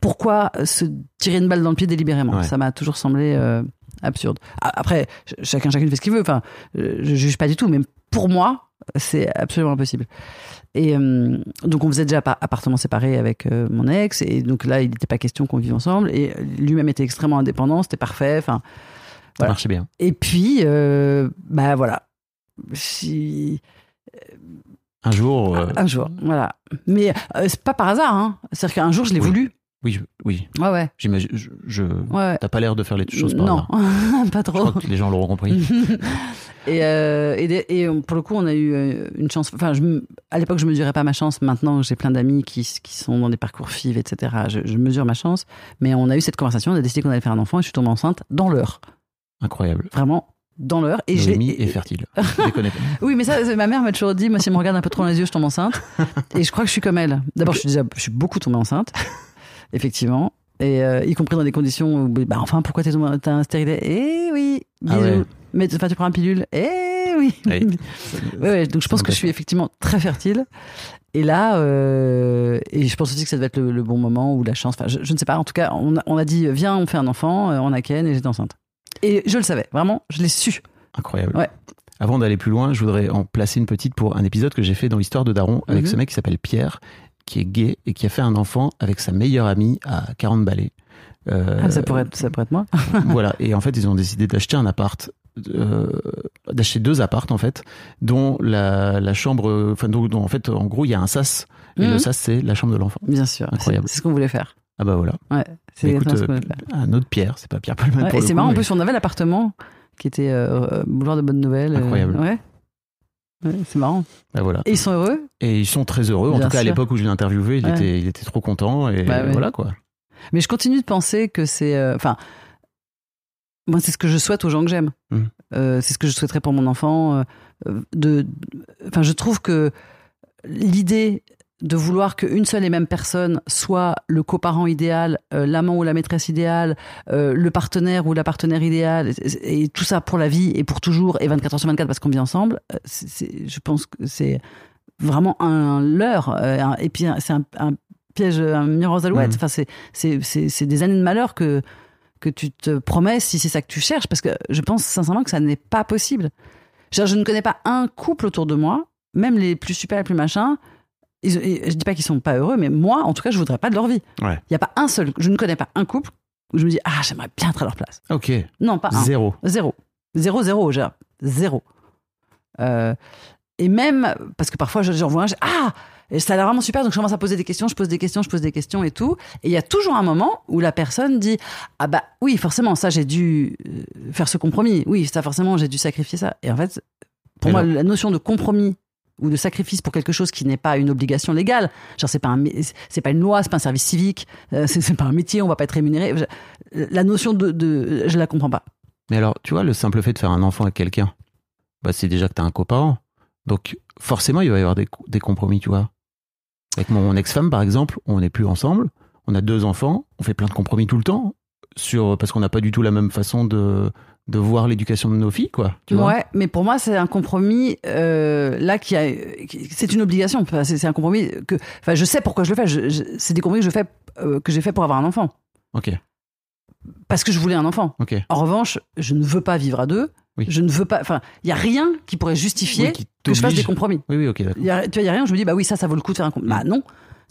pourquoi se tirer une balle dans le pied délibérément. Ouais. Ça m'a toujours semblé euh, absurde. Après, ch- chacun chacune fait ce qu'il veut. Enfin, euh, je juge pas du tout, mais pour moi, c'est absolument impossible. Et euh, donc on faisait déjà par- appartement séparé avec euh, mon ex, et donc là il n'était pas question qu'on vive ensemble. Et lui-même était extrêmement indépendant, c'était parfait. Enfin, Ça marchait bien. et puis, euh, bah voilà. Si, Un jour. euh, un jour, voilà. Mais c'est pas par hasard, hein. C'est-à-dire qu'un jour je l'ai Oui. voulu. Oui, je- oui. Ouais, ouais. J'imagine. Je, je- ouais. T'as pas l'air de faire les choses par non, pas Je trop. crois que les gens l'auront compris. et, euh, et, et, pour le coup, on a eu euh, une chance. Enfin, je, à l'époque, je mesurais pas ma chance. Maintenant, j'ai plein d'amis qui, qui sont dans des parcours FIV, etc. Je, je mesure ma chance. Mais on a eu cette conversation, on a décidé qu'on allait faire un enfant et je suis tombée enceinte dans l'heure. Incroyable. Vraiment, dans l'heure. Et je Noémie est fertile. Déconnez pas. Oui, mais ça, ma mère m'a toujours dit, moi, si elle me regarde un peu trop dans les yeux, je tombe enceinte. Et je crois que je suis comme elle. D'abord, je suis déjà, je suis beaucoup tombée enceinte, effectivement. Et euh, y compris dans des conditions où, bah, enfin, pourquoi t'as un stérilet Eh oui, Ah bisous. ouais. Mais enfin, tu prends un pilule? Eh oui. Ouais, ouais, donc je pense que je suis effectivement très fertile. Et là, euh, et je pense aussi que ça devait être le, le bon moment ou la chance. Enfin, je, je ne sais pas. En tout cas, on a, on a dit, viens, on fait un enfant. euh, On a Ken et j'étais enceinte. Et je le savais, vraiment, je l'ai su. Incroyable. Ouais. Avant d'aller plus loin, je voudrais en placer une petite pour un épisode que j'ai fait dans l'histoire de Daron avec Mhm. ce mec qui s'appelle Pierre, qui est gay et qui a fait un enfant avec sa meilleure amie à 40 balais. Euh, Ah, ça, pourrait être, ça pourrait être moi. voilà. Et en fait, ils ont décidé d'acheter un appart, euh, d'acheter deux appartes en fait, dont la, la chambre, enfin, dont, dont, en fait, en gros, il y a un sas. Et Mhm. le sas, c'est la chambre de l'enfant. Bien sûr. Incroyable. C'est ce qu'on voulait faire. Ah bah voilà. Ouais. C'est euh, un autre Pierre, c'est pas Pierre Palman Ouais, et c'est marrant, en plus, on avait l'appartement qui était euh, boulevard de Bonne Nouvelle. Incroyable. ouais. C'est marrant. Bah voilà. Et ils sont heureux Et ils sont très heureux. En tout cas, à l'époque où je l'ai interviewé, il, Ouais. était, il était trop content. Et Bah ouais. voilà quoi. Mais je continue de penser que c'est. euh, Enfin, moi, c'est ce que je souhaite aux gens que j'aime. Mm. Euh, c'est ce que je souhaiterais pour mon enfant. euh, euh, de, enfin, je trouve que l'idée de vouloir qu'une seule et même personne soit le coparent idéal, euh, l'amant ou la maîtresse idéale, euh, le partenaire ou la partenaire idéale, et, et tout ça pour la vie et pour toujours et 24 heures sur 24 parce qu'on vit ensemble, euh, je pense que c'est vraiment un leurre. un- et puis c'est un, un piège, un mur aux alouettes. Enfin, c'est- des années de malheur que que tu te promets si c'est ça que tu cherches, parce que je pense sincèrement que ça n'est pas possible. Je ne connais pas un couple autour de moi, même les plus super, les plus machins. Ils, et je dis pas qu'ils sont pas heureux, mais moi, en tout cas, je voudrais pas de leur vie. Il Ouais. y a pas un seul, je ne connais pas un couple où je me dis ah j'aimerais bien être à leur place. Ok. Non, pas un. Zéro. Zéro. Zéro, zéro, genre. Zéro. Euh, et même, parce que parfois, je- j'en vois un, je- ah, et ça a l'air vraiment super, donc je commence à poser des questions, je pose des questions, je pose des questions et tout. Et il y a toujours un moment où la personne dit, ah bah oui, forcément, ça, j'ai dû euh, faire ce compromis. Oui, ça, forcément, j'ai dû sacrifier ça. Et en fait, pour Et moi, la notion de compromis ou de sacrifice pour quelque chose qui n'est pas une obligation légale, genre c'est pas un, c'est pas une loi, c'est pas un service civique, euh, c'est pas un métier, on va pas être rémunéré. La notion de, de je la comprends pas. Mais alors, tu vois, le simple fait de faire un enfant avec quelqu'un, bah, c'est déjà que t'as un coparent. Donc, forcément, il va y avoir des, des compromis, tu vois. Avec mon ex-femme, par exemple, on n'est plus ensemble, on a deux enfants, on fait plein de compromis tout le temps, sur, parce qu'on n'a pas du tout la même façon de, de voir l'éducation de nos filles, quoi. Tu vois ouais, mais pour moi, c'est un compromis euh, là qui a, c'est une obligation. Enfin, c'est un compromis que, enfin, je sais pourquoi je le fais. Je- je- c'est des compromis que je fais, euh, que j'ai fait pour avoir un enfant, Ok, parce que je voulais un enfant. ok. En revanche, je ne veux pas vivre à deux. Oui. Je ne veux pas. Enfin, il y a rien qui pourrait justifier Oui, qui que je fasse des compromis. Oui, oui, ok, y a, tu vois, il y a rien où je me dis, bah oui, ça, ça vaut le coup de faire un compromis. Bah non.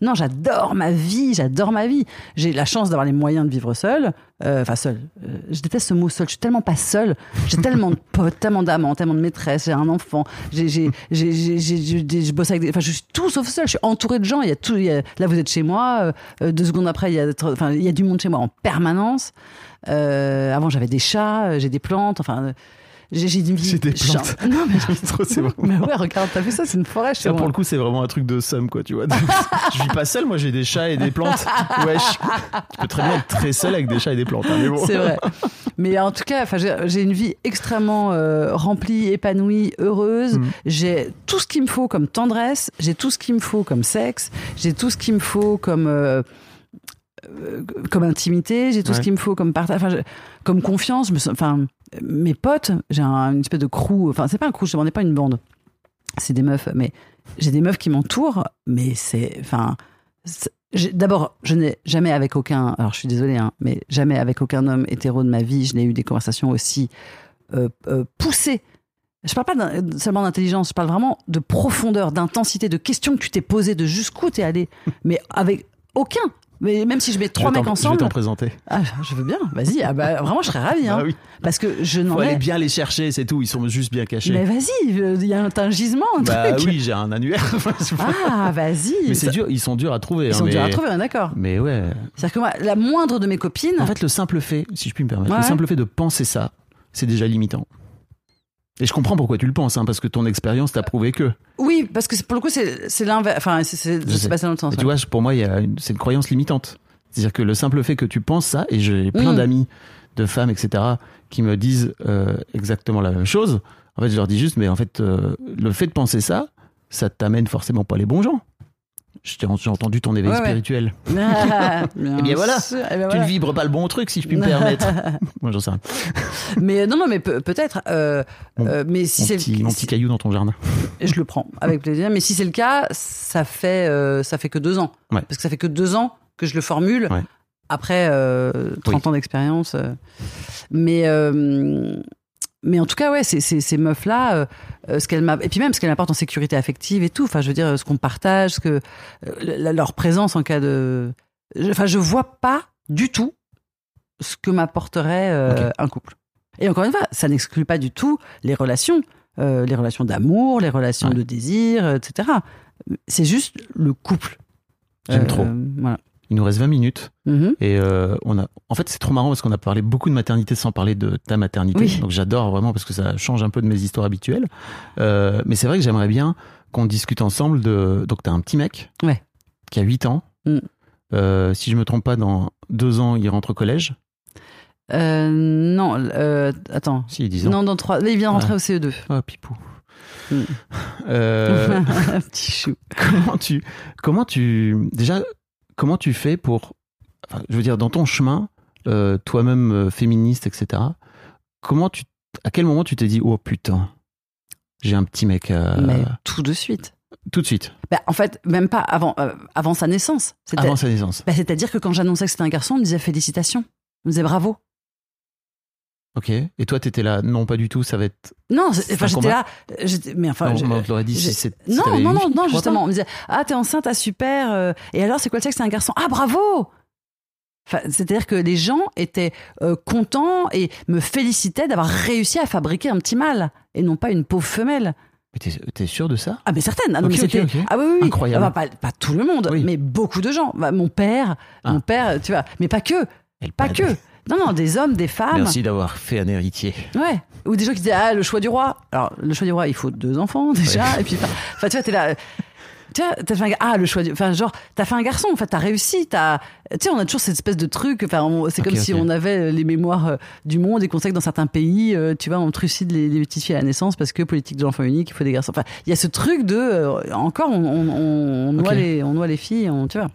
Non, j'adore ma vie, j'adore ma vie. J'ai la chance d'avoir les moyens de vivre seul. Euh, Enfin, seul. Euh, je déteste ce mot seul. Je suis tellement pas seule. J'ai tellement de potes, tellement d'amants, tellement de maîtresses. J'ai un enfant. Je bosse avec des. Enfin, je suis tout sauf seul. Je suis entourée de gens. Il y a tout. là, vous êtes chez moi. euh, deux secondes après, il y a, il y a du monde chez moi en permanence. Euh, avant, j'avais des chats, j'ai des plantes. Enfin, j'ai, j'ai une vie. J'ai des plantes. Genre- Non, mais Trop, c'est vraiment- mais ouais, regarde, t'as vu ça, c'est une forêt Ça, moi. pour le coup, c'est vraiment un truc de somme, quoi, tu vois. je vis pas seul, moi, j'ai des chats et des plantes. Wesh. Je peux très bien être très seul avec des chats et des plantes. hein, bon. C'est vrai. Mais en tout cas, j'ai j'ai une vie extrêmement euh, remplie, épanouie, heureuse. Mhm. J'ai tout ce qu'il me faut comme tendresse. J'ai tout ce qu'il me faut comme sexe. J'ai tout ce qu'il me faut comme euh, euh, comme intimité. J'ai tout Ouais. ce qu'il me faut comme partage, enfin, comme confiance. Je me sens- enfin, mes potes, j'ai un- une espèce de crew. Enfin, c'est pas un crew. Je demandais pas une bande. C'est des meufs, mais j'ai des meufs qui m'entourent. Mais c'est, enfin. D'abord, je n'ai jamais avec aucun, alors je suis désolée, hein, mais jamais avec aucun homme hétéro de ma vie, je n'ai eu des conversations aussi euh, euh, poussées. Je parle pas seulement d'intelligence, je parle vraiment de profondeur, d'intensité, de questions que tu t'es posées, de jusqu'où t'es allé, mais avec aucun. Mais même si je mets trois je mecs t'en- Je vais ensemble, t'en présenter. ah, je veux bien, vas-y, ah bah, vraiment je serais ravie, hein, Bah oui. parce que je n'en Faut aller ai. bien les chercher, c'est tout. Ils sont juste bien cachés. Mais vas-y, il y a un, gisement, un bah truc. oui, j'ai un annuaire. Ah, vas-y. mais c'est dur, ils sont durs à trouver. Ils hein, sont mais... durs à trouver, est d'accord. Mais ouais. C'est-à-dire que moi, la moindre de mes copines, En fait, le simple fait, si je puis me permettre, Ouais. le simple fait de penser ça, c'est déjà limitant. Et je comprends pourquoi tu le penses, hein, parce que ton expérience t'a prouvé que. oui, parce que pour le coup, c'est l'inverse. Enfin, c'est- c'est Je sais. passé dans l'autre sens. Et ouais. tu vois, pour moi, c'est une croyance limitante. C'est-à-dire que le simple fait que tu penses ça, et j'ai plein Mm. d'amis, de femmes, etc., qui me disent euh, exactement la même chose. En fait, je leur dis juste, mais en fait, euh, le fait de penser ça, ça t'amène forcément pas les bons gens. Je t'ai- J'ai entendu ton éveil Ouais, ouais. spirituel. Ah, Eh bien voilà, sûr, eh ben Tu voilà. ne vibres pas le bon truc, si je puis me permettre. Moi, j'en sais rien. Mais euh, non, non, mais peut- peut-être. euh, euh, mais si c'est petit, mon petit caillou dans ton jardin. je le prends avec plaisir. Mais si c'est le cas, ça fait euh, ça fait que deux ans. Ouais. Parce que ça fait que deux ans que je le formule. Après euh, 30 Oui. ans d'expérience. euh. Mais euh, mais en tout cas, ouais, c'est- ces meufs là, ce qu'elles et puis même ce qu'elles m'apportent en sécurité affective et tout. Enfin, je veux dire, ce qu'on partage, ce que euh, leur présence en cas de. Enfin, je vois pas du tout ce que m'apporterait euh, un couple. Et encore une fois, ça n'exclut pas du tout les relations, euh, les relations d'amour, les relations Ouais. de désir, euh, etc. C'est juste le couple. J'aime Euh, trop. Voilà. Il nous reste 20 minutes. Mhm. Et euh, on a, en fait, c'est trop marrant parce qu'on a parlé beaucoup de maternité sans parler de ta maternité. Oui. Donc j'adore vraiment parce que ça change un peu de mes histoires habituelles. Euh, mais c'est vrai que j'aimerais bien qu'on discute ensemble de. Donc t'as un petit mec Ouais. qui a 8 ans. Mm. Euh, si je me trompe pas, dans deux ans, il rentre au collège. Non, attends. Si, 10 ans. Non, dans trois. Il vient de rentrer Ouais. au CE2. Oh, pipou. Mm. Euh, Petit chou. comment tu comment tu déjà comment tu fais pour enfin, je veux dire dans ton chemin euh, toi-même euh, féministe etc comment tu à quel moment tu t'es dit oh putain j'ai un petit mec à- Mais tout de suite. tout de suite Bah, en fait, même pas avant, euh, avant sa naissance. C'était- avant sa naissance bah, C'est-à-dire que quand j'annonçais que c'était un garçon, on me disait félicitations. On me disait bravo. Ok et toi t'étais là non pas du tout ça va être Non, enfin, j'étais là. Mais enfin. on, je- on te l'aurait dit si c'est si non, non, non, non, justement. On me disait Ah, t'es enceinte, ah, super. euh, et alors, c'est quoi le sexe? C'est un garçon. Ah, bravo Enfin, C'est-à-dire que les gens étaient euh, contents et me félicitaient d'avoir réussi à fabriquer un petit mâle et non pas une pauvre femelle. mais t'es sûr de ça? Ah, mais certaines. Ah, non, mais ok, c'était. ok. Ah, oui, oui, oui. Incroyable. Ah, bah, pas, pas tout le monde, Oui. mais beaucoup de gens. Bah, mon père, Ah. mon père, tu vois. Mais pas que. Elle Pas que. Non, non, des hommes, des femmes. merci d'avoir fait un héritier Ouais. Ou des gens qui disaient ah le choix du roi. Alors le choix du roi, il faut deux enfants déjà. Et puis enfin tu vois t'es là. Tu vois, t'as fait un, ah le choix du, enfin genre t'as fait un garçon en fait t'as réussi t'as tu sais on a toujours cette espèce de truc enfin c'est comme si on avait les mémoires euh, du monde et qu'on sait que dans certains pays euh, tu vois on trucide les, les petites filles à la naissance parce que politique de l'enfant unique il faut des garçons enfin il y a ce truc de euh, encore on, on, on, on noie les on noie les filles on, tu vois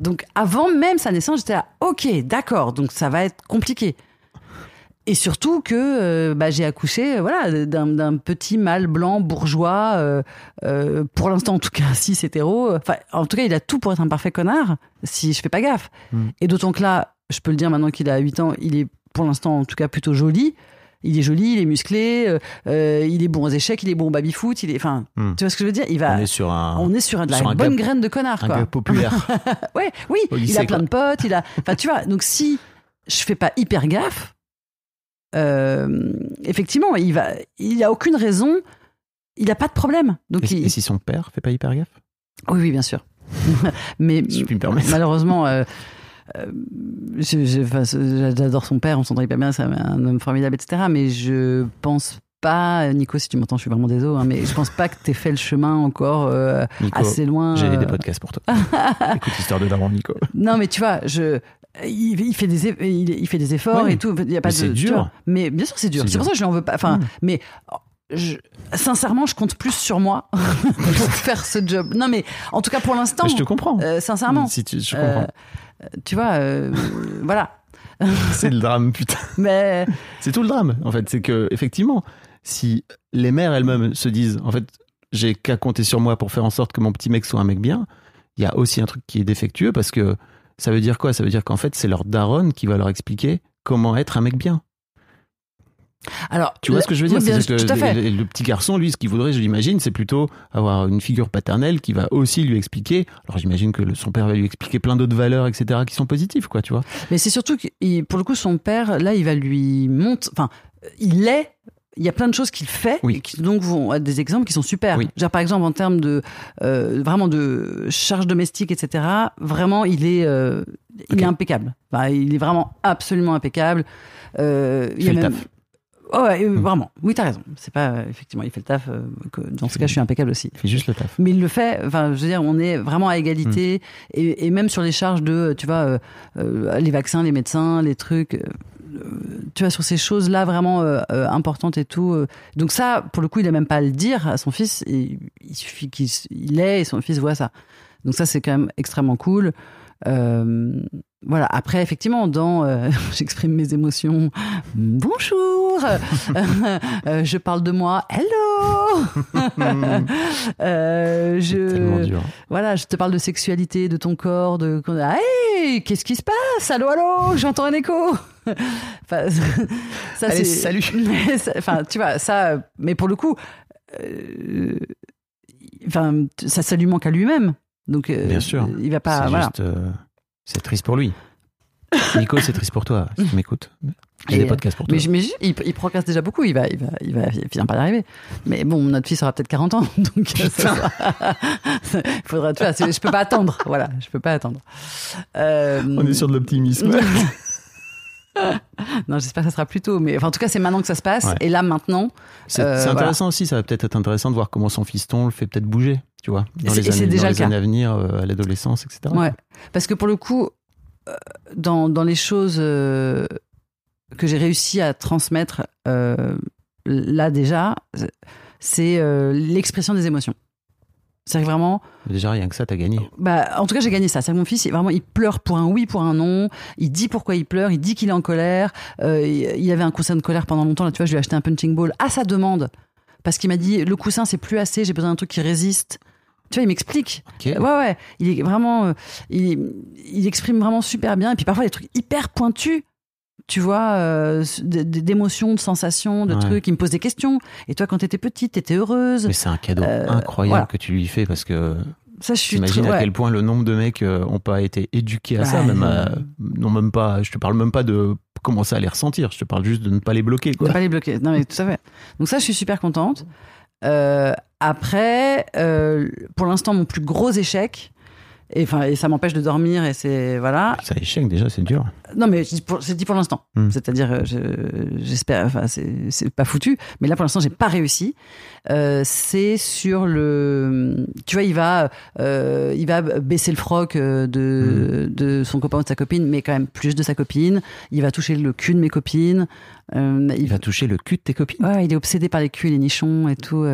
donc avant même sa naissance j'étais là ok d'accord donc ça va être compliqué et surtout que euh, bah, j'ai accouché euh, voilà, d'un petit mâle blanc bourgeois, euh, euh, pour l'instant en tout cas, cis hétéro. Enfin, en tout cas, il a tout pour être un parfait connard, si je fais pas gaffe. Mm. Et d'autant que là, je peux le dire maintenant qu'il a 8 ans, il est pour l'instant en tout cas plutôt joli. Il est joli, il est musclé, euh, euh, il est bon aux échecs, il est bon au baby-foot, il est... Enfin, Mm. tu vois ce que je veux dire? Il va... on est sur un On est sur de la sur un bonne graine de connard, un quoi. gars populaire Ouais, oui, il a plein quoi. de potes, il a. Enfin, tu vois, donc si je fais pas hyper gaffe, euh, effectivement, il va, il a aucune raison, il a pas de problème. Donc, et, il- et si son père fait pas hyper gaffe? Oui, oui, bien sûr. Mais Si je puis me malheureusement, euh, euh, j'adore son père, on s'entend hyper bien, c'est un homme formidable, etc. Mais je pense pas, Nico, si tu m'entends, je suis vraiment désolé, hein, mais je pense pas que t'aies fait le chemin encore euh, Nico assez loin. j'ai euh, des podcasts pour toi écoute l'histoire de Daron Nico Non, mais tu vois, je. Il, il fait des il, il fait des efforts Ouais. et tout. Il y a pas Mais de, c'est dur. vois. Mais bien sûr, c'est dur. C'est pour ça que je lui en veux pas. Enfin, Mm. mais je- sincèrement, je compte plus sur moi pour faire ce job. Non, mais en tout cas pour l'instant, je te comprends euh, sincèrement, si tu, je euh, comprends tu vois, euh, voilà. c'est le drame putain. Mais c'est tout le drame en fait. C'est que effectivement si les mères elles-mêmes se disent en fait j'ai qu'à compter sur moi pour faire en sorte que mon petit mec soit un mec bien il y a aussi un truc qui est défectueux parce que ça veut dire quoi? Ça veut dire qu'en fait c'est leur daronne qui va leur expliquer comment être un mec bien alors, Tu vois ce que je veux dire? oui, bien, C'est-à-dire que tout à fait. le, le petit garçon, lui, ce qu'il voudrait, je l'imagine, c'est plutôt avoir une figure paternelle qui va aussi lui expliquer. Alors j'imagine que son père va lui expliquer plein d'autres valeurs, etc., qui sont positives, quoi, tu vois. Mais c'est surtout que pour le coup, son père, là, il va lui montrer. Enfin, il est. Il y a plein de choses qu'il fait, Oui. et qui donc vont être des exemples qui sont super. Oui. Dire, par exemple, en termes de euh, vraiment de charge domestique, etc. Vraiment, il est, euh, il Ok. est impeccable. Enfin, il est vraiment absolument impeccable. Euh, Il a le taf. Oh, ouais, euh, Mm. vraiment. Oui, t'as raison. C'est pas euh, effectivement, il fait le taf. euh, que- dans ce cas, je suis impeccable aussi. Il fait juste le taf. Mais il le fait, enfin, je veux dire, on est vraiment à égalité. Mm. Et, et même sur les charges de, tu vois, euh, les vaccins, les médecins, les trucs, euh, tu vois, sur ces choses-là vraiment importantes et tout. donc ça, pour le coup, il a même pas à le dire à son fils. Et il suffit qu'il il l'ait et son fils voit ça. Donc ça, c'est quand même extrêmement cool. Voilà. Après, effectivement, dans j'exprime mes émotions. Bonjour. Euh, je parle de moi. Hello. Euh, je dur. voilà, je te parle de sexualité, de ton corps, de hey, qu'est-ce qui se passe? Allô, allô, j'entends un écho. enfin, ça Allez, salut. Enfin, tu vois, ça. Mais pour le coup, euh, enfin, ça, ça lui manque à lui-même. Donc, euh, Bien sûr. il va pas. c'est Voilà. juste, euh, c'est triste pour lui. Nico, c'est triste pour toi, si tu m'écoutes. J'ai Et, des euh, podcasts pour toi. Mais, il, il procraste déjà beaucoup. Il va, il va, il va, il finir par y arriver. Mais bon, notre fils aura peut-être 40 ans, donc euh, ça il faudra. Tu vois, c'est- je peux pas attendre. Voilà, je peux pas attendre. Euh, On est sur de l'optimisme. non, j'espère que ça sera plus tôt. Mais enfin, en tout cas, c'est maintenant que ça se passe. Ouais. Et là, maintenant, C'est Euh, intéressant aussi, ça va peut-être être intéressant de voir comment son fiston le fait peut-être bouger, tu vois, dans les années, déjà dans le les années à venir, euh, à l'adolescence, etc. ouais, parce que pour le coup, dans, dans les choses, que j'ai réussi à transmettre euh, là déjà, c'est euh, l'expression des émotions. C'est vraiment, Déjà, rien que ça, t'as gagné. bah, en tout cas, j'ai gagné ça. C'est que mon fils, il- vraiment, il pleure pour un oui, pour un non. Il dit pourquoi il pleure. Il dit qu'il est en colère. Euh, il y avait un coussin de colère pendant longtemps. Là, tu vois, je lui ai acheté un punching ball à sa demande parce qu'il m'a dit le coussin, c'est plus assez. J'ai besoin d'un truc qui résiste. Tu vois, il m'explique. Ouais, ouais. Il est vraiment, il, il exprime vraiment super bien. Et puis parfois, des trucs hyper pointus. Tu vois, euh, d'émotions, de sensations, de Ouais. trucs. Il me pose des questions. Et toi, quand t'étais petite, t'étais heureuse. Mais c'est un cadeau Euh, incroyable voilà. que tu lui fais parce que Ça, je suis à quel point le nombre de mecs euh, ont pas été éduqués à ça, Ouais. même à- non même pas. Je te parle même pas de commencer à les ressentir. Je te parle juste de ne pas les bloquer. De Quoi. pas les bloquer. Non, mais tout à fait. Donc ça, je suis super contente. Euh, après, pour l'instant, mon plus gros échec, et, enfin, et ça m'empêche de dormir, et c'est voilà. Ça échec déjà, c'est dur. Non, mais c'est dit pour l'instant. Hmm. C'est-à-dire, euh, je- j'espère, enfin, c'est pas foutu, mais là, pour l'instant, j'ai pas réussi. Euh, c'est sur le, tu vois, il va, euh, il va baisser le froc de, de son copain ou de sa copine, mais quand même plus de sa copine. Il va toucher le cul de mes copines. Euh, Il va toucher le cul de tes copines? Ouais, il est obsédé par les culs les nichons et tout.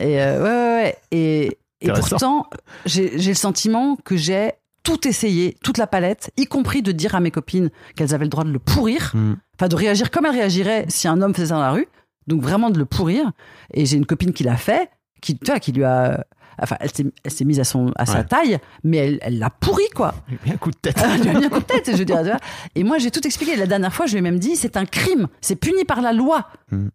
Et ouais, ouais, ouais. Et, et pourtant, j'ai j'ai le sentiment que j'ai tout essayé, toute la palette, y compris de dire à mes copines qu'elles avaient le droit de le pourrir, Mm. enfin de réagir comme elles réagiraient si un homme faisait ça dans la rue. Donc vraiment de le pourrir. Et j'ai une copine qui l'a fait, qui, tu vois, qui lui a. Enfin, elle s'est elle s'est mise à, son, à sa taille, mais elle elle l'a pourri, quoi. Un coup de tête. Elle lui a mis un coup de tête, je veux dire. Et moi, j'ai tout expliqué. La dernière fois, je lui ai même dit, c'est un crime, c'est puni par la loi. Mm.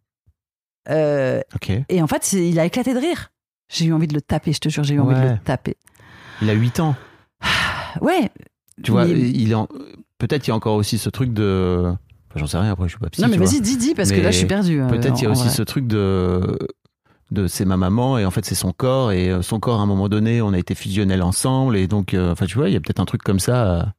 Euh, Ok. et en fait, il a éclaté de rire. J'ai eu envie de le taper, je te jure, j'ai eu envie de le taper. Il a 8 ans. Ouais. Tu vois, Mais- il en- peut-être il y a encore aussi ce truc de. Enfin, J'en sais rien. Après, je suis pas psy. non, mais vas-y, dis, dis, parce que là, je suis perdu. euh, Peut-être il y a aussi vrai. ce truc de de c'est ma maman et en fait c'est son corps et euh, son corps à un moment donné on a été fusionnels ensemble et donc euh, enfin tu vois il y a peut-être un truc comme ça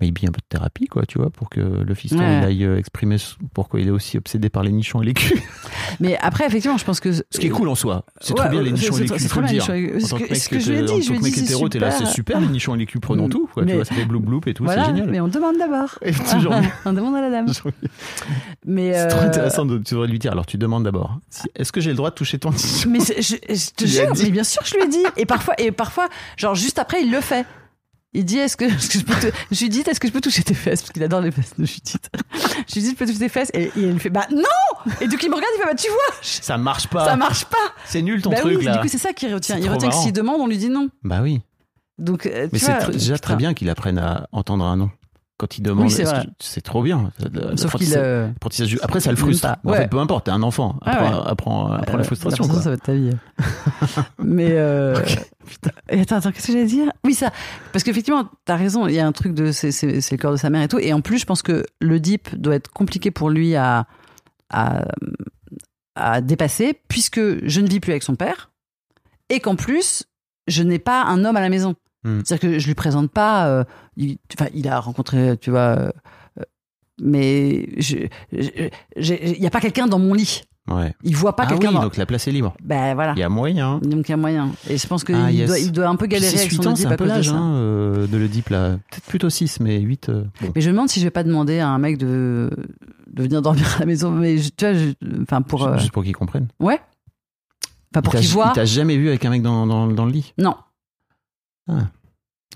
maybe un peu de thérapie quoi tu vois pour que le fiston Ouais. il aille euh, exprimer pourquoi il est aussi obsédé par les nichons et les culs Mais après, effectivement, je pense que. ce qui est cool en soi c'est Ouais, trop bien les nichons et les culs faut le dire en tant que- mec que je lui ai t'es- dit, je mec c'est hétéro t'es là c'est super. les nichons et les culs prenons Mm. tout quoi tu vois ça fait bloup bloup et tout c'est génial mais on demande d'abord. On demande à la dame. Mais c'est trop euh, intéressant de tu devrais lui dire alors tu demandes d'abord si- est-ce que j'ai le droit de toucher ton nichon Mais je, te jure, mais bien sûr que je lui ai dit. Et parfois, et parfois, genre juste après, il le fait. Il dit est-ce que, est-ce que je peux te... est-ce que je peux toucher tes fesses? Parce qu'il adore les fesses de Judith. Je peux toucher tes fesses et, et il fait bah non et donc il me regarde il fait bah tu vois ça marche pas ça marche pas. c'est nul ton bah truc oui, là du coup c'est ça qu'il retient. Il retient que s'il demande on lui dit non. Bah oui. Donc euh, Mais c'est déjà putain. très bien qu'il apprenne à entendre un non. Quand il demande, Oui, c'est trop bien. Sauf qu'il euh, Après, ça le frustre. En Ouais. fait, peu importe, t'es un enfant. Ah ouais. apprends- apprends la euh, frustration. la quoi. ça va être ta vie. Mais euh, Et attends, attends, qu'est-ce que j'allais dire? Oui, ça. Parce qu'effectivement, t'as raison, il y a un truc de. C'est le corps de sa mère et tout. Et en plus, je pense que le dip doit être compliqué pour lui à, à, à dépasser, puisque je ne vis plus avec son père. Et qu'en plus, je n'ai pas un homme à la maison. Hmm. C'est-à-dire que je lui présente pas. euh, il, enfin, il a rencontré, tu vois. euh, mais il n'y a pas quelqu'un dans mon lit. Ouais. Il voit pas ah quelqu'un oui, dans. donc la place est libre. Ben voilà. Il y a moyen. Donc il y a moyen. Et je pense qu'il Ah, yes. doit, il doit un peu galérer avec son Oedipe à peu de hein, euh, de l'Oedipe là. Peut-être plutôt 6, mais 8. euh, bon. Mais je me demande si je vais pas demander à un mec de, de venir dormir à la maison. Mais je- tu vois, je- enfin pour. euh, Juste pour qu'ils comprennent. Ouais. Enfin pour qu'il voit. Il t'a jamais vu avec un mec dans, dans, dans le lit? Non.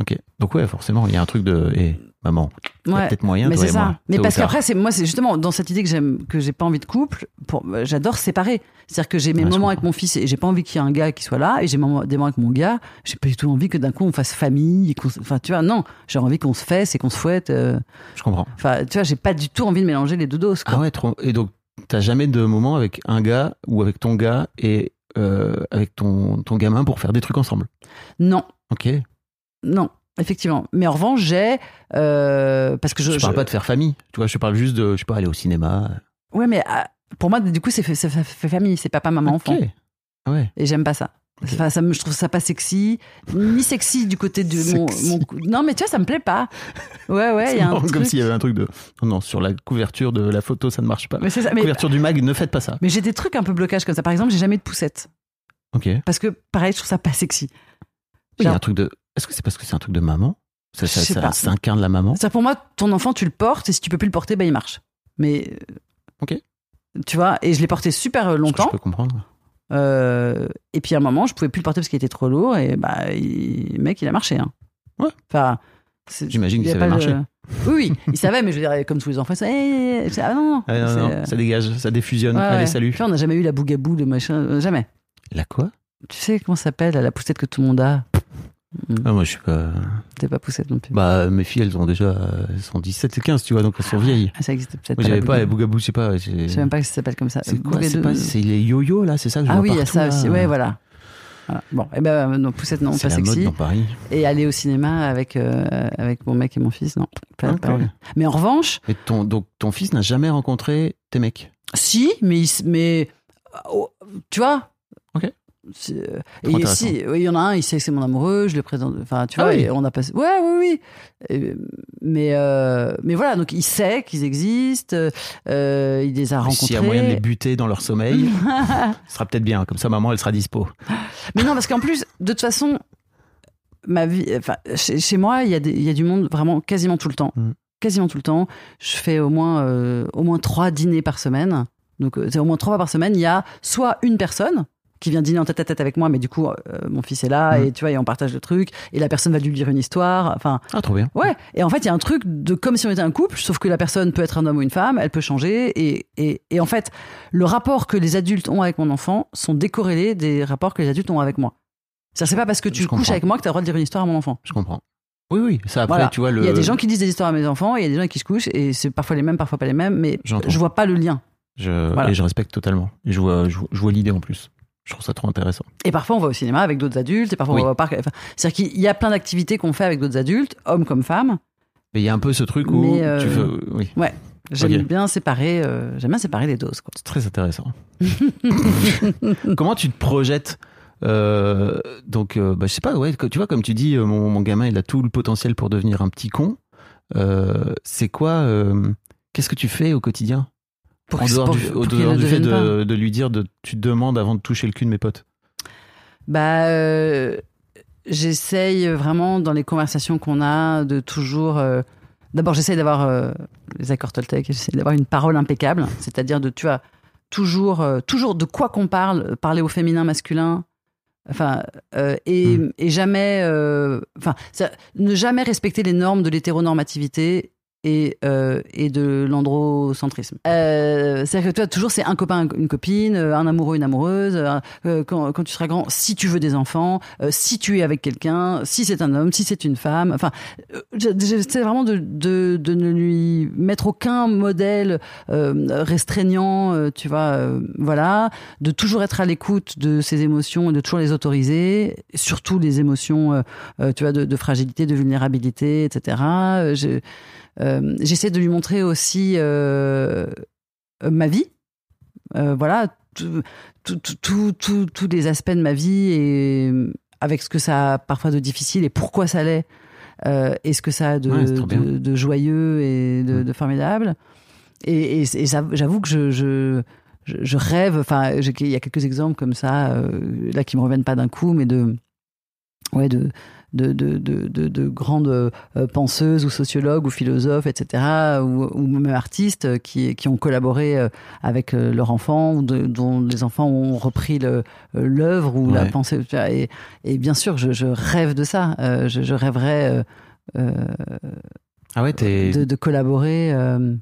Ok. Donc, ouais, forcément, il y a un truc de. Eh, maman, il y a Ouais. peut-être moyen, Mais c'est ça. moi. Mais parce qu'après, c'est moi, c'est justement dans cette idée que j'aime, que j'ai pas envie de couple. Pour, j'adore séparer. C'est-à-dire que j'ai mes Ouais, moments avec mon fils et j'ai pas envie qu'il y ait un gars qui soit là. Et j'ai des moments avec mon gars. J'ai pas du tout envie que d'un coup on fasse famille. et Enfin, tu vois, non. J'ai envie qu'on se fesse et qu'on se fouette. euh. Je comprends. Enfin, tu vois, j'ai pas du tout envie de mélanger les deux doses. Quoi. Ah ouais, trop. Et donc, t'as jamais de moment avec un gars ou avec ton gars et euh, avec ton, ton gamin pour faire des trucs ensemble? Non. Ok. Non, effectivement. Mais en revanche, j'ai. euh, parce que je. Je, parle je- pas de faire famille. Tu vois, je parle juste de, je sais pas, aller au cinéma. Ouais, mais ah, pour moi, du coup, c'est fait, ça fait famille, c'est papa, maman, enfant. Ok. Ah Ouais. Et j'aime pas ça. Enfin, ça me, je trouve ça pas sexy, ni sexy du côté de mon, Non, mais tu vois, ça me plaît pas. Ouais, ouais, il C'est y a un marrant, truc. comme s'il y avait un truc de. Non, non, sur la couverture de la photo, ça ne marche pas. Mais c'est ça. Mais, Couverture du mag, ne faites pas ça. mais j'ai des trucs un peu blocage comme ça. Par exemple, j'ai jamais de poussette. Ok. Parce que, pareil, je trouve ça pas sexy. Il y a Genre- un truc de. Est-ce que c'est parce que c'est un truc de maman? Ça, ça, ça, ça incarne la maman? C'est-à-dire pour moi, ton enfant, tu le portes et si tu peux plus le porter, bah, il marche. Mais. euh, Ok. Tu vois, et je l'ai porté super Je- longtemps. Je peux comprendre. Euh, et puis à un moment, je pouvais plus le porter parce qu'il était trop lourd. Et bah, il- le mec, il a marché. Hein. Ouais. Enfin, J'imagine il qu'il savait marcher. Oui, oui, il savait, mais je veux dire, comme tous les enfants, ça, eh, c'est- ah non, non. Ah, non, euh, ça dégage, ça diffusionne. ouais, Allez, ouais. salut. On n'a jamais eu la bougabou, le machin, euh, jamais. La quoi? Tu sais comment ça s'appelle, la poussette que tout le monde a? Ah, Moi, je suis pas. T'es pas poussette non plus. Bah, mes filles, elles ont déjà. Elles sont 17 et 15, tu vois, donc elles sont vieilles. Ah, ça existe peut-être Moi, j'avais la pas les bougabou. bougabou, je sais pas. Je sais même pas que ça s'appelle comme ça. C'est quoi C'est Bougadou- pas. C'est les yo-yo, là, c'est ça que je Ah vois oui, il y a ça là. aussi. Ouais, voilà. Voilà. Bon, et ben non, poussette non, pas la mode sexy. dans Paris. Et aller au cinéma avec euh, avec mon mec et mon fils, non. Pas, pas. Mais en revanche, Et ton, donc, ton fils n'a jamais rencontré tes mecs? Si, mais il mais oh, tu vois. Ok. Euh, et oui, il y en a un, il sait que c'est mon amoureux, je le présente. Enfin, tu Ah vois, oui. et on a passé. Ouais, oui, oui. Et, mais euh, mais voilà, donc il sait qu'ils existent. euh, il les a rencontrés. S'il y a moyen de les buter dans leur sommeil, ce sera peut-être bien. Comme ça, maman, elle sera dispo. Mais non, parce qu'en plus, de toute façon, ma vie, enfin, chez, chez moi, il y, a des- y a du monde vraiment quasiment tout le temps. Mm. Quasiment tout le temps. Je fais au moins, euh, au moins trois dîners par semaine. Donc, c'est au moins trois fois par semaine. Il y a soit une personne qui vient dîner en tête à tête avec moi, mais du coup, euh, mon fils est là Mm. et tu vois, et on partage le truc. Et la personne va lui lire une histoire. Enfin, Ah, trop bien. ouais. Et en fait, il y a un truc de comme si on était un couple, sauf que la personne peut être un homme ou une femme, elle peut changer. Et, et, et en fait, le rapport que les adultes ont avec mon enfant sont décorrélés des rapports que les adultes ont avec moi. C'est-à-dire, c'est pas parce que tu Je couches comprends. avec moi que tu as le droit de dire une histoire à mon enfant. Je comprends. Oui, oui. Ça, après, Voilà. tu vois, le. Il y a des gens qui disent des histoires à mes enfants, et il y a des gens qui se couchent, et c'est parfois les mêmes, parfois pas les mêmes, mais je vois pas le lien. Je, Voilà. Et je respecte totalement. Et je vois, je vois, je vois l'idée en plus. Je trouve ça trop intéressant. Et parfois, on va au cinéma avec d'autres adultes, et parfois, Oui. on va au parc. Enfin, c'est-à-dire qu'il y a plein d'activités qu'on fait avec d'autres adultes, hommes comme femmes. Mais il y a un peu ce truc où euh, tu veux. Oui, J'aime Ok. bien séparer, euh, j'aime bien séparer les doses, c'est très intéressant. Comment tu te projettes euh, donc, bah, je sais pas, ouais, tu vois, comme tu dis, mon, mon gamin, il a tout le potentiel pour devenir un petit con. C'est quoi Qu'est-ce que tu fais au quotidien? Pour En dehors pour- du, pour dehors fait de, de lui dire de, tu te demandes avant de toucher le cul de mes potes. Bah, euh, j'essaye vraiment dans les conversations qu'on a de toujours. euh, D'abord, j'essaye d'avoir euh, les accords Toltec. J'essaye d'avoir une parole impeccable, c'est-à-dire de tu vois toujours, euh, toujours de quoi qu'on parle, parler au féminin, masculin. Enfin, euh, et, Mm. et jamais, enfin, ne jamais respecter les normes de l'hétéronormativité et, euh, et de l'androcentrisme. Euh, C'est-à-dire que toi, toujours, c'est un copain, une copine, euh, un amoureux, une amoureuse. euh, euh, quand, tu seras grand, si tu veux des enfants, euh, si tu es avec quelqu'un, si c'est un homme, si c'est une femme. Enfin, j'essaie vraiment de, de, de ne lui mettre aucun modèle restreignant, tu vois, voilà, de toujours être à l'écoute de ses émotions et de toujours les autoriser, surtout les émotions, tu vois, de, de fragilité, de vulnérabilité, etc. J'essaie de lui montrer aussi euh, euh, ma vie, euh, voilà, tout- tout- tout- tout- tout- tous les aspects de ma vie et euh, avec ce que ça a parfois de difficile et pourquoi ça l'est. euh, et ce que ça a de, Ouais, joyeux et de, Mm. de formidable. Et, et- et j'avoue que je, je, rêve, enfin, il y a quelques exemples comme ça, euh, là, qui me reviennent pas d'un coup, mais de, ouais, de, de, de, de, de, de grandes euh, penseuses ou sociologues ou philosophes, etc., ou, ou même artistes qui, qui ont collaboré euh, avec euh, leurs enfants, ou dont les enfants ont repris l'œuvre ou la pensée. Et, et bien sûr, je, je rêve de ça. Je, je rêverais euh, Ah ouais, de, de collaborer. euh,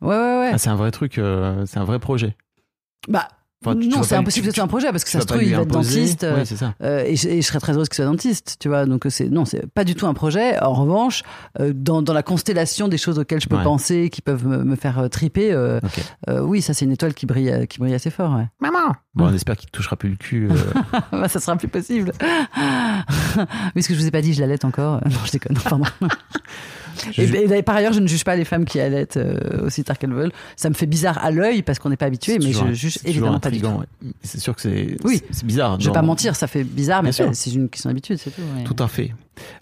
Ouais, ouais, ouais. Ah, c'est un vrai truc, euh, c'est un vrai projet. bah, Enfin, tu- tu non, c'est pas- impossible tu- que ce soit un projet parce que ça se trouve, il va être dentiste. euh, Oui, c'est ça. Euh, et, je, et je serais très heureuse qu'il soit dentiste, tu vois. Donc c'est non, c'est pas du tout un projet. En revanche, euh, dans, dans la constellation des choses auxquelles je peux Ouais. penser, qui peuvent me, me faire euh, triper, euh, euh, oui, ça c'est une étoile qui brille, euh, qui brille assez fort. Ouais. Maman Bon, on espère qu'il te touchera plus le cul. euh, Bah, ça sera plus possible. oui, ce que je vous ai pas dit, je l'allaite encore. Non, je déconne. Pardon. Et, et par ailleurs, je ne juge pas les femmes qui allaitent euh, aussi tard qu'elles veulent. Ça me fait bizarre à l'œil parce qu'on n'est pas habitué, mais je juge évidemment pas du tout. ouais. C'est sûr que c'est Oui. bizarre. Je vais dans- pas mentir, ça fait bizarre, mais c'est c'est une question d'habitude, c'est tout. ouais. Tout à fait.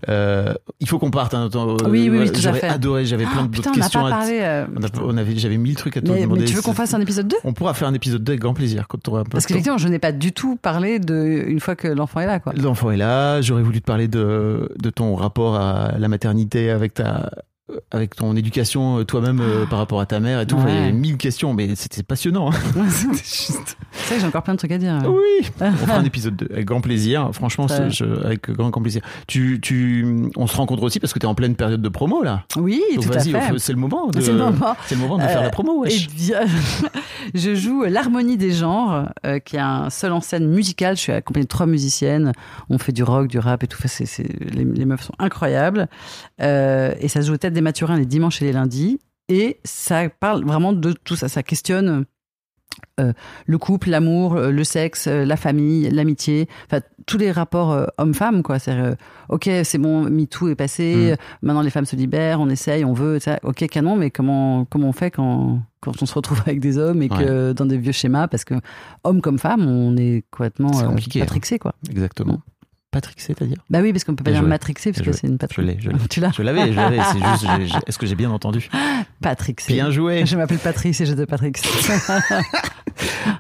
Euh, il faut qu'on parte. Hein, euh, Oui, oui, oui, tout à fait. adoré. J'avais plein Ah, on n'a questions. pas à te- parlé. euh, on on j'avais mille trucs à te mais, demander. mais tu veux qu'on fasse un épisode 2 On pourra faire un épisode 2 avec grand plaisir quand un peu Parce de qu'effectivement, je n'ai pas du tout parlé de une fois que l'enfant est là. L'enfant est là. J'aurais voulu te parler de, de ton rapport à la maternité avec ta, avec ton éducation euh, toi-même euh, par rapport à ta mère et tout. Ouais. Il y avait mille questions, mais c'était passionnant. hein. Juste- C'est vrai que j'ai encore plein de trucs à dire. Oui, on fera un épisode 2 avec grand plaisir. Franchement, je- avec grand, grand plaisir. Tu, tu, on se rencontre aussi parce que tu es en pleine période de promo là. Oui, Donc tout à fait. c'est le moment. De, C'est le moment. c'est le moment de faire Euh, la promo. Eh Wesh. bien, je joue l'harmonie des genres, euh, qui est un seul en scène musical. Je suis accompagnée de trois musiciennes. On fait du rock, du rap et tout. Enfin, les, les meufs sont incroyables. Euh, et ça se joue aux têtes des Mathurins les dimanches et les lundis. Et ça parle vraiment de tout ça. Ça questionne euh, le couple, l'amour, euh, le sexe, euh, la famille, l'amitié, enfin tous les rapports euh, homme-femme quoi. C'est euh, ok, c'est bon, MeToo est passé, Mm. maintenant les femmes se libèrent, on essaye, on veut, ça. ok canon, mais comment comment on fait quand quand on se retrouve avec des hommes et que dans des vieux schémas parce que homme comme femme, on est complètement hein. matrixé quoi. Exactement. Patrick, c'est-à-dire Bah oui, parce qu'on peut pas dire matrixé parce que c'est une Je patrie. l'ai, je l'ai. Tu l'as Je l'avais, je l'avais. C'est juste, j'ai- j'ai- est-ce que j'ai bien entendu? Patrixé. Bien joué. Je m'appelle Patrice et je te Patrix.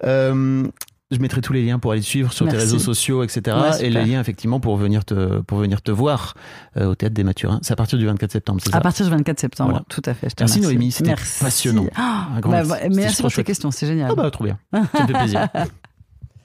Euh, je mettrai tous les liens pour aller te suivre sur tes Merci. réseaux sociaux, etc. Ouais, et les liens effectivement pour venir te pour venir te voir euh, au théâtre des Mathurins. C'est à partir du 24 septembre, c'est ça? À partir du 24 septembre, Voilà. tout à fait. je te Merci remercie. Noémie, c'était Merci. passionnant. Ah, Un grand bah, merci. merci trop pour tes questions, c'est génial. Ah bah trop bien. Ça me fait plaisir.